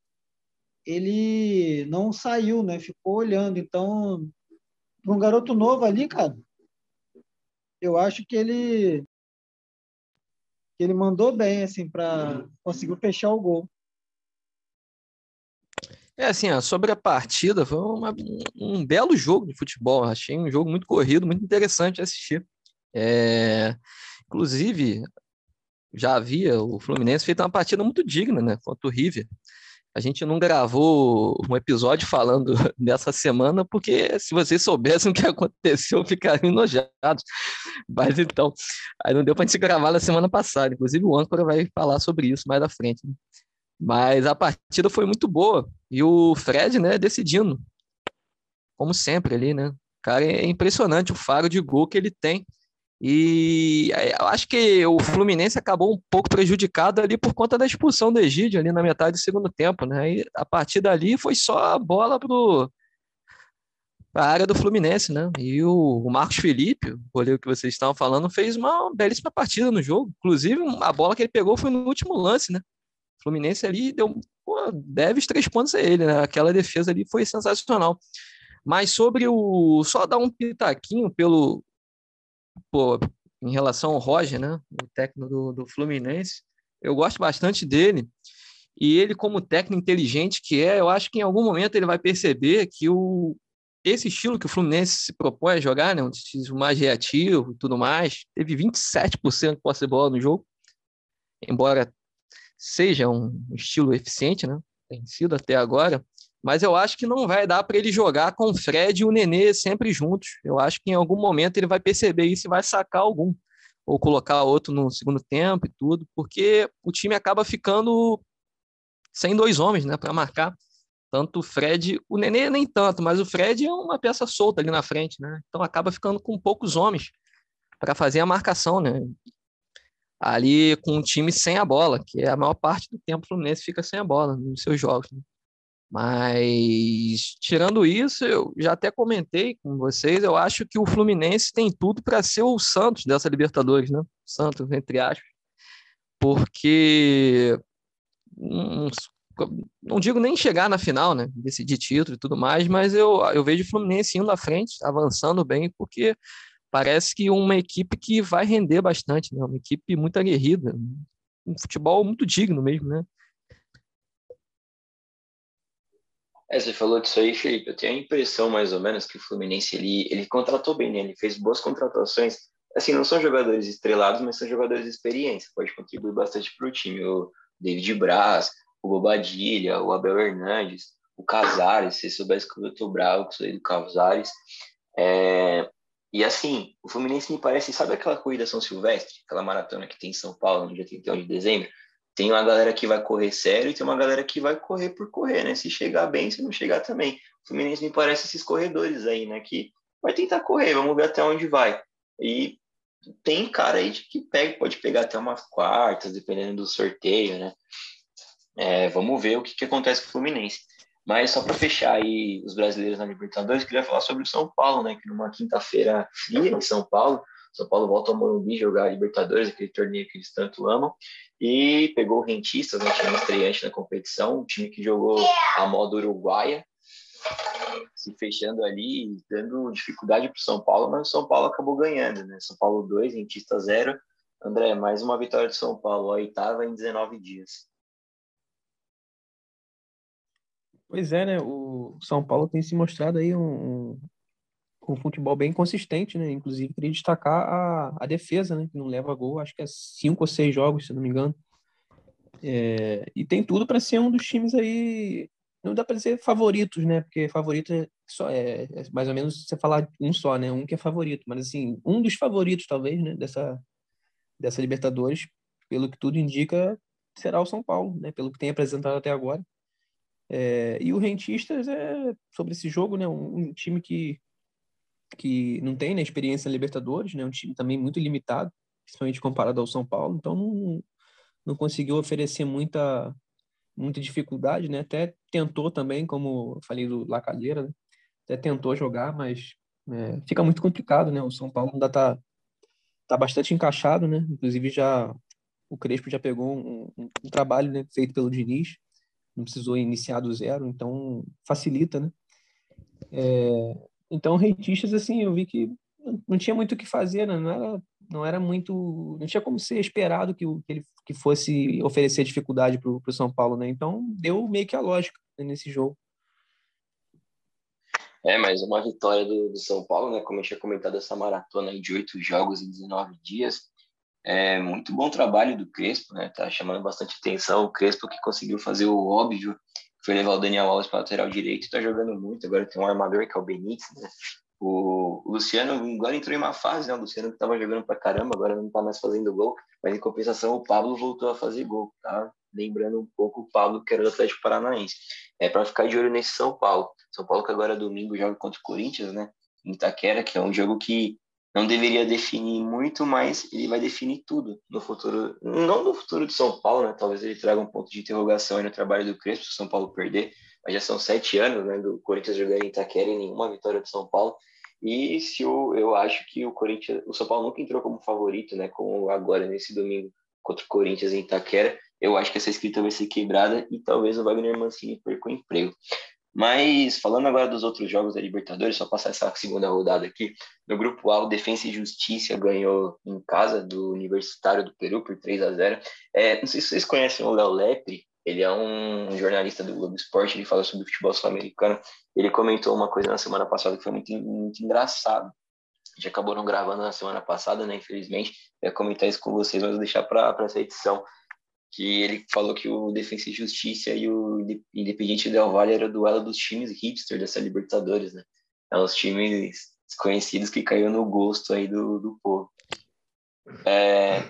ele não saiu, né? Ficou olhando. Então, um garoto novo ali, cara, eu acho que ele que ele mandou bem assim para conseguir fechar o gol. É assim, ó, sobre a partida, foi uma, um belo jogo de futebol. Achei um jogo muito corrido, muito interessante de assistir. É, inclusive, já havia o Fluminense feito uma partida muito digna, né, contra o River. A gente não gravou um episódio falando *laughs* dessa semana, porque se vocês soubessem o que *laughs* aconteceu, ficariam enojados. Mas então, aí não deu para a gente gravar na semana passada. Inclusive, o âncora vai falar sobre isso mais à frente. Né? Mas a partida foi muito boa. E o Fred, né, decidindo. Como sempre ali, né? Cara, é impressionante o faro de gol que ele tem. E eu acho que o Fluminense acabou um pouco prejudicado ali por conta da expulsão do Egídio ali na metade do segundo tempo, né? E a partir dali foi só a bola pro a área do Fluminense, né? E o, o Marcos Felipe, o goleiro que vocês estavam falando, fez uma belíssima partida no jogo. Inclusive, a bola que ele pegou foi no último lance, né? Fluminense ali deu, pô, deve os três pontos a ele, né? Aquela defesa ali foi sensacional. Mas sobre o. Só dar um pitaquinho pelo, pô, em relação ao Roger, né, o técnico do, do Fluminense, eu gosto bastante dele. E ele, como técnico inteligente que é, eu acho que em algum momento ele vai perceber que o, esse estilo que o Fluminense se propõe a jogar, né, um estilo mais reativo e tudo mais, teve 27% de posse de bola no jogo, embora seja um estilo eficiente, né, tem sido até agora, mas eu acho que não vai dar para ele jogar com o Fred e o Nenê sempre juntos. Eu acho que em algum momento ele vai perceber isso e vai sacar algum, ou colocar outro no segundo tempo e tudo, porque o time acaba ficando sem dois homens, né, para marcar. Tanto o Fred, o Nenê nem tanto, mas o Fred é uma peça solta ali na frente, né? Então acaba ficando com poucos homens para fazer a marcação, né? Ali com o time sem a bola, que é a maior parte do tempo o Fluminense fica sem a bola nos seus jogos. Né? Mas, tirando isso, eu já até comentei com vocês, eu acho que o Fluminense tem tudo para ser o Santos dessa Libertadores, né? Santos, entre aspas. Porque. Não, não digo nem chegar na final, né? Decidir título e tudo mais, mas eu, eu vejo o Fluminense indo à frente, avançando bem, porque parece que uma equipe que vai render bastante, né? Uma equipe muito aguerrida, um futebol muito digno mesmo, né? É, você falou disso aí, Felipe. Eu tenho a impressão, mais ou menos, que o Fluminense ele, ele contratou bem, né? Ele fez boas contratações. Assim, não são jogadores estrelados, mas são jogadores de experiência. Pode contribuir bastante para o time. O David Braz, o Bobadilha, o Abel Hernandes, o Casares. Se soubesse que eu estou bravo, que sou do Casares. É... E assim, o Fluminense me parece, sabe aquela corrida São Silvestre, aquela maratona que tem em São Paulo no dia 31 de dezembro? tem uma galera que vai correr sério e tem uma galera que vai correr por correr, né? Se chegar bem, se não chegar também. O Fluminense me parece esses corredores aí, né? Que vai tentar correr, vamos ver até onde vai. E tem cara aí que pega, pode pegar até umas quartas, dependendo do sorteio, né? É, vamos ver o que, que acontece com o Fluminense. Mas só para fechar aí os brasileiros na Libertadores, queria falar sobre o São Paulo, né? Que numa quinta-feira fria em São Paulo, São Paulo volta ao Morumbi jogar a Libertadores, aquele torneio que eles tanto amam e pegou o Rentistas, né, time estreante na competição, um time que jogou a moda uruguaia, se fechando ali, dando dificuldade para o São Paulo, mas o São Paulo acabou ganhando, né? São Paulo 2, Rentista 0. André, mais uma vitória de São Paulo, a oitava em 19 dias. Pois é, né? O São Paulo tem se mostrado aí um, um, futebol bem consistente, né? Inclusive, queria destacar a, a defesa, né? Que não leva gol, acho que é cinco ou seis jogos, se não me engano. É, e tem tudo para ser um dos times aí. Não dá para dizer favoritos, né? Porque favorito é, só, é, é, mais ou menos você falar um só, né? Um que é favorito. Mas, assim, um dos favoritos, talvez, né? Dessa, dessa Libertadores, pelo que tudo indica, será o São Paulo, né? Pelo que tem apresentado até agora. É, e o Rentistas é sobre esse jogo, né? Um, um, time que, que não tem né, experiência na Libertadores, né? Um time também muito limitado, principalmente comparado ao São Paulo. Então não, não conseguiu oferecer muita muita dificuldade, né? Até tentou também, como falei do Lacadeira, né? até tentou jogar, mas é, fica muito complicado, né? O São Paulo ainda tá tá bastante encaixado, né? Inclusive já o Crespo já pegou um, um, um trabalho né, feito pelo Diniz não precisou iniciar do zero, então facilita, né? É, então, rentistas, assim, eu vi que não tinha muito o que fazer, né? não era, não era muito, não tinha como ser esperado que, que ele que fosse oferecer dificuldade para o São Paulo, né? Então, deu meio que a lógica né, nesse jogo. É, mas uma vitória do, do São Paulo, né? Como eu tinha comentado, essa maratona de oito jogos em 19 dias, é muito bom trabalho do Crespo, né? Tá chamando bastante atenção o Crespo que conseguiu fazer o óbvio, foi levar o Daniel Alves para lateral direito, tá jogando muito. Agora tem um armador que é o Benítez, né? O Luciano agora entrou em uma fase, né? O Luciano que tava jogando para caramba, agora não tá mais fazendo gol, mas em compensação o Pablo voltou a fazer gol, tá? Lembrando um pouco o Pablo que era do Atlético Paranaense. É para ficar de olho nesse São Paulo. São Paulo que agora domingo joga contra o Corinthians, né? Em Itaquera, que é um jogo que não deveria definir muito, mas ele vai definir tudo no futuro, não no futuro de São Paulo, né? Talvez ele traga um ponto de interrogação aí no trabalho do Crespo, se São Paulo perder, mas já são sete anos, né, do Corinthians jogando em Itaquera e nenhuma vitória do São Paulo. E se o, eu acho que o Corinthians, o São Paulo nunca entrou como favorito, né? Como agora nesse domingo contra o Corinthians em Itaquera, eu acho que essa escrita vai ser quebrada e talvez o Wagner Mancini perca o emprego. Mas falando agora dos outros jogos da Libertadores, só passar essa segunda rodada aqui. No grupo A, o Defensa e Justiça ganhou em casa do Universitário do Peru por 3 a 0. É, não sei se vocês conhecem o Léo Lepre, ele é um jornalista do Globo Esporte, ele fala sobre futebol sul-americano. Ele comentou uma coisa na semana passada que foi muito, muito engraçado. A gente acabou não gravando na semana passada, né? Infelizmente, eu ia comentar isso com vocês, mas vou deixar para essa edição que ele falou que o Defensa e Justiça e o Independiente Del Valle era o duelo dos times hipster dessa Libertadores, né? É os times desconhecidos que caiu no gosto aí do, do povo. É,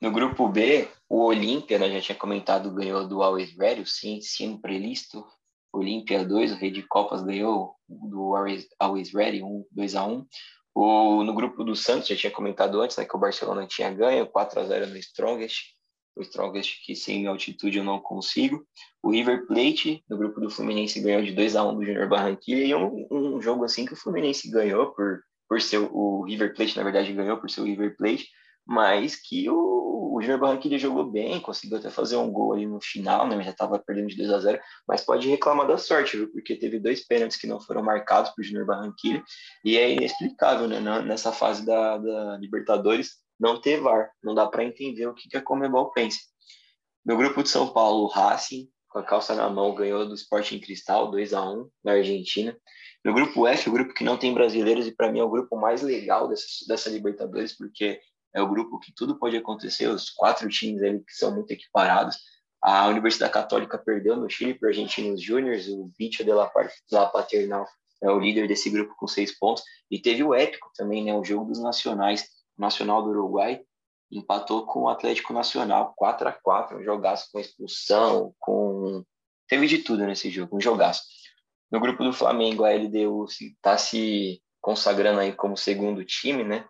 no grupo B, o Olímpia, né, já tinha comentado, ganhou do Always Ready, sim, sempre listo. Olímpia 2, o Rei de Copas ganhou do Always, Always Ready, 1, 2 a 1. O, no grupo do Santos, já tinha comentado antes, né, que o Barcelona tinha ganho, 4 a 0 no Strongest o Strongest que sem altitude eu não consigo. O River Plate, no grupo do Fluminense, ganhou de 2 a 1 do Junior Barranquilla, e um, um jogo assim que o Fluminense ganhou por, por ser o River Plate, na verdade, ganhou por ser o River Plate, mas que o, o Junior Barranquilla jogou bem, conseguiu até fazer um gol ali no final, né? Já estava perdendo de 2 a 0 mas pode reclamar da sorte, viu? Porque teve dois pênaltis que não foram marcados para o Junior Barranquilla, e é inexplicável, né? Nessa fase da, da Libertadores, não ter VAR. Não dá para entender o que, que a Comebol pensa. No grupo de São Paulo, o Racing, com a calça na mão, ganhou do Sporting Cristal 2 a 1 na Argentina. No grupo F, o grupo que não tem brasileiros, e para mim é o grupo mais legal dessa, dessa Libertadores, porque é o grupo que tudo pode acontecer, os quatro times ali que são muito equiparados. A Universidade Católica perdeu no Chile para Argentinos Júniors, o Bicho de la, la Paternal é o líder desse grupo com seis pontos, e teve o épico também, né, o jogo dos nacionais, Nacional do Uruguai empatou com o Atlético Nacional 4 a 4 um jogaço com expulsão, com teve de tudo nesse jogo, um jogaço. No grupo do Flamengo, a LDU está se consagrando aí como segundo time, né,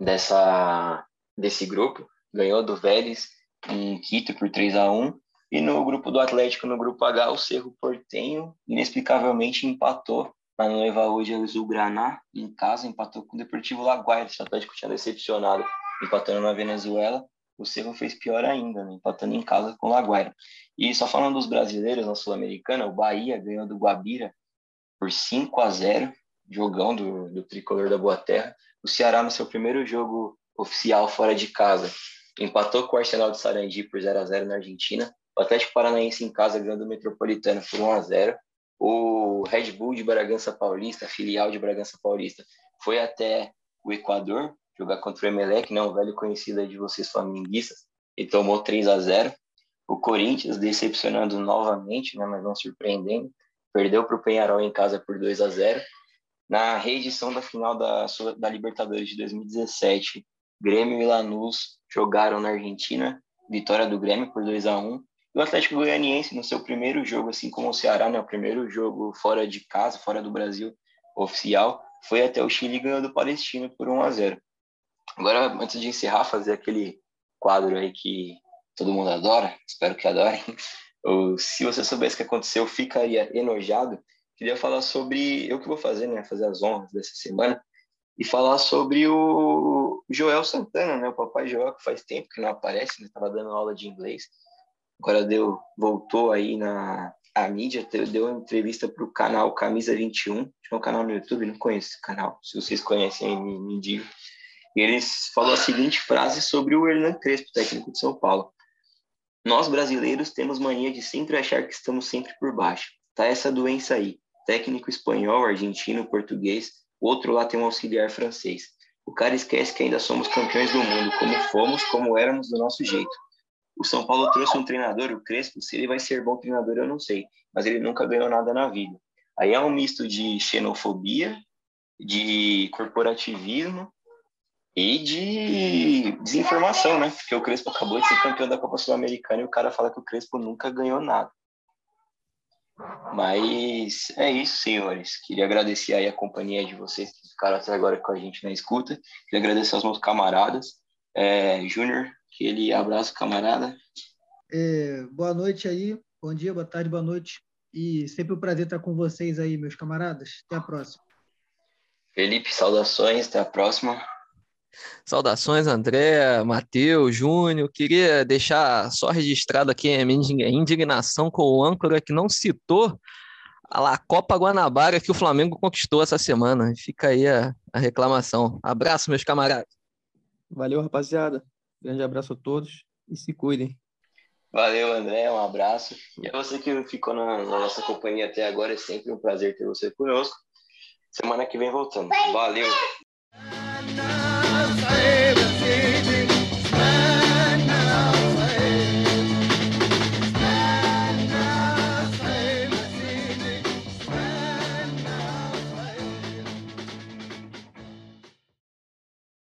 dessa desse grupo, ganhou do Vélez em Quito por 3 a 1 e no grupo do Atlético, no grupo H, o Cerro Portenho inexplicavelmente empatou lá no Evaú de Azulgraná, em casa, empatou com o Deportivo Laguaira. O Atlético tinha decepcionado empatando na Venezuela. O Cerro fez pior ainda, né? empatando em casa com o Laguaira. E só falando dos brasileiros na Sul-Americana, o Bahia ganhou do Guabira por 5 a 0 jogão do, do tricolor da Boa Terra. O Ceará, no seu primeiro jogo oficial fora de casa. Empatou com o Arsenal de Sarandi por 0 a 0 na Argentina. O Atlético Paranaense em casa ganhou do Metropolitano por 1 a 0 O Red Bull de Bragança Paulista, filial de Bragança Paulista, foi até o Equador jogar contra o Emelec, não, né, velho conhecido de vocês flamenguistas, e tomou 3 a 0 O Corinthians decepcionando novamente, né, mas não surpreendendo, perdeu para o Penharol em casa por 2 a 0 Na reedição da final da, da Libertadores de 2017, Grêmio e Lanús jogaram na Argentina, vitória do Grêmio por 2 a 1 e o Atlético Goianiense, no seu primeiro jogo, assim como o Ceará, né, o primeiro jogo fora de casa, fora do Brasil, oficial, foi até o Chile e ganhou do Palestino por 1 a 0 Agora, antes de encerrar, fazer aquele quadro aí que todo mundo adora, espero que adorem. Ou, se você soubesse o que aconteceu, ficaria enojado. Queria falar sobre eu que vou fazer, né, fazer as honras dessa semana e falar sobre o Joel Santana, né, o papai Joel que faz tempo que não aparece, né, estava dando aula de inglês. Agora deu voltou aí na a mídia deu uma entrevista para o canal Camisa 21, que é um canal no YouTube, não conheço esse canal. Se vocês conhecem, me, me digam. E eles falou a seguinte frase sobre o Hernan Crespo, técnico de São Paulo. Nós brasileiros temos mania de sempre achar que estamos sempre por baixo. Tá essa doença aí. Técnico espanhol, argentino, português, outro lá tem um auxiliar francês. O cara esquece que ainda somos campeões do mundo, como fomos, como éramos do nosso jeito. O São Paulo trouxe um treinador, o Crespo, se ele vai ser bom treinador eu não sei, mas ele nunca ganhou nada na vida. Aí é um misto de xenofobia, de corporativismo e de desinformação, né? Porque o Crespo acabou de ser campeão da Copa Sul-Americana e o cara fala que o Crespo nunca ganhou nada. Mas é isso, senhores. Queria agradecer aí a companhia de vocês que ficaram até agora com a gente na escuta. Queria agradecer aos meus camaradas. É, Júnior, aquele abraço, camarada. É, boa noite aí. Bom dia, boa tarde, boa noite. E sempre um prazer estar com vocês aí, meus camaradas. Até a próxima. Felipe, saudações. Até a próxima. Saudações, André, Matheus, Júnior. Queria deixar só registrado aqui a minha indignação com o âncora que não citou a Copa Guanabara que o Flamengo conquistou essa semana. Fica aí a, a reclamação. Abraço, meus camaradas. Valeu, rapaziada. Grande abraço a todos e se cuidem. Valeu, André. Um abraço. E a você que ficou na, na nossa companhia até agora, é sempre um prazer ter você conosco. Semana que vem voltamos. Valeu!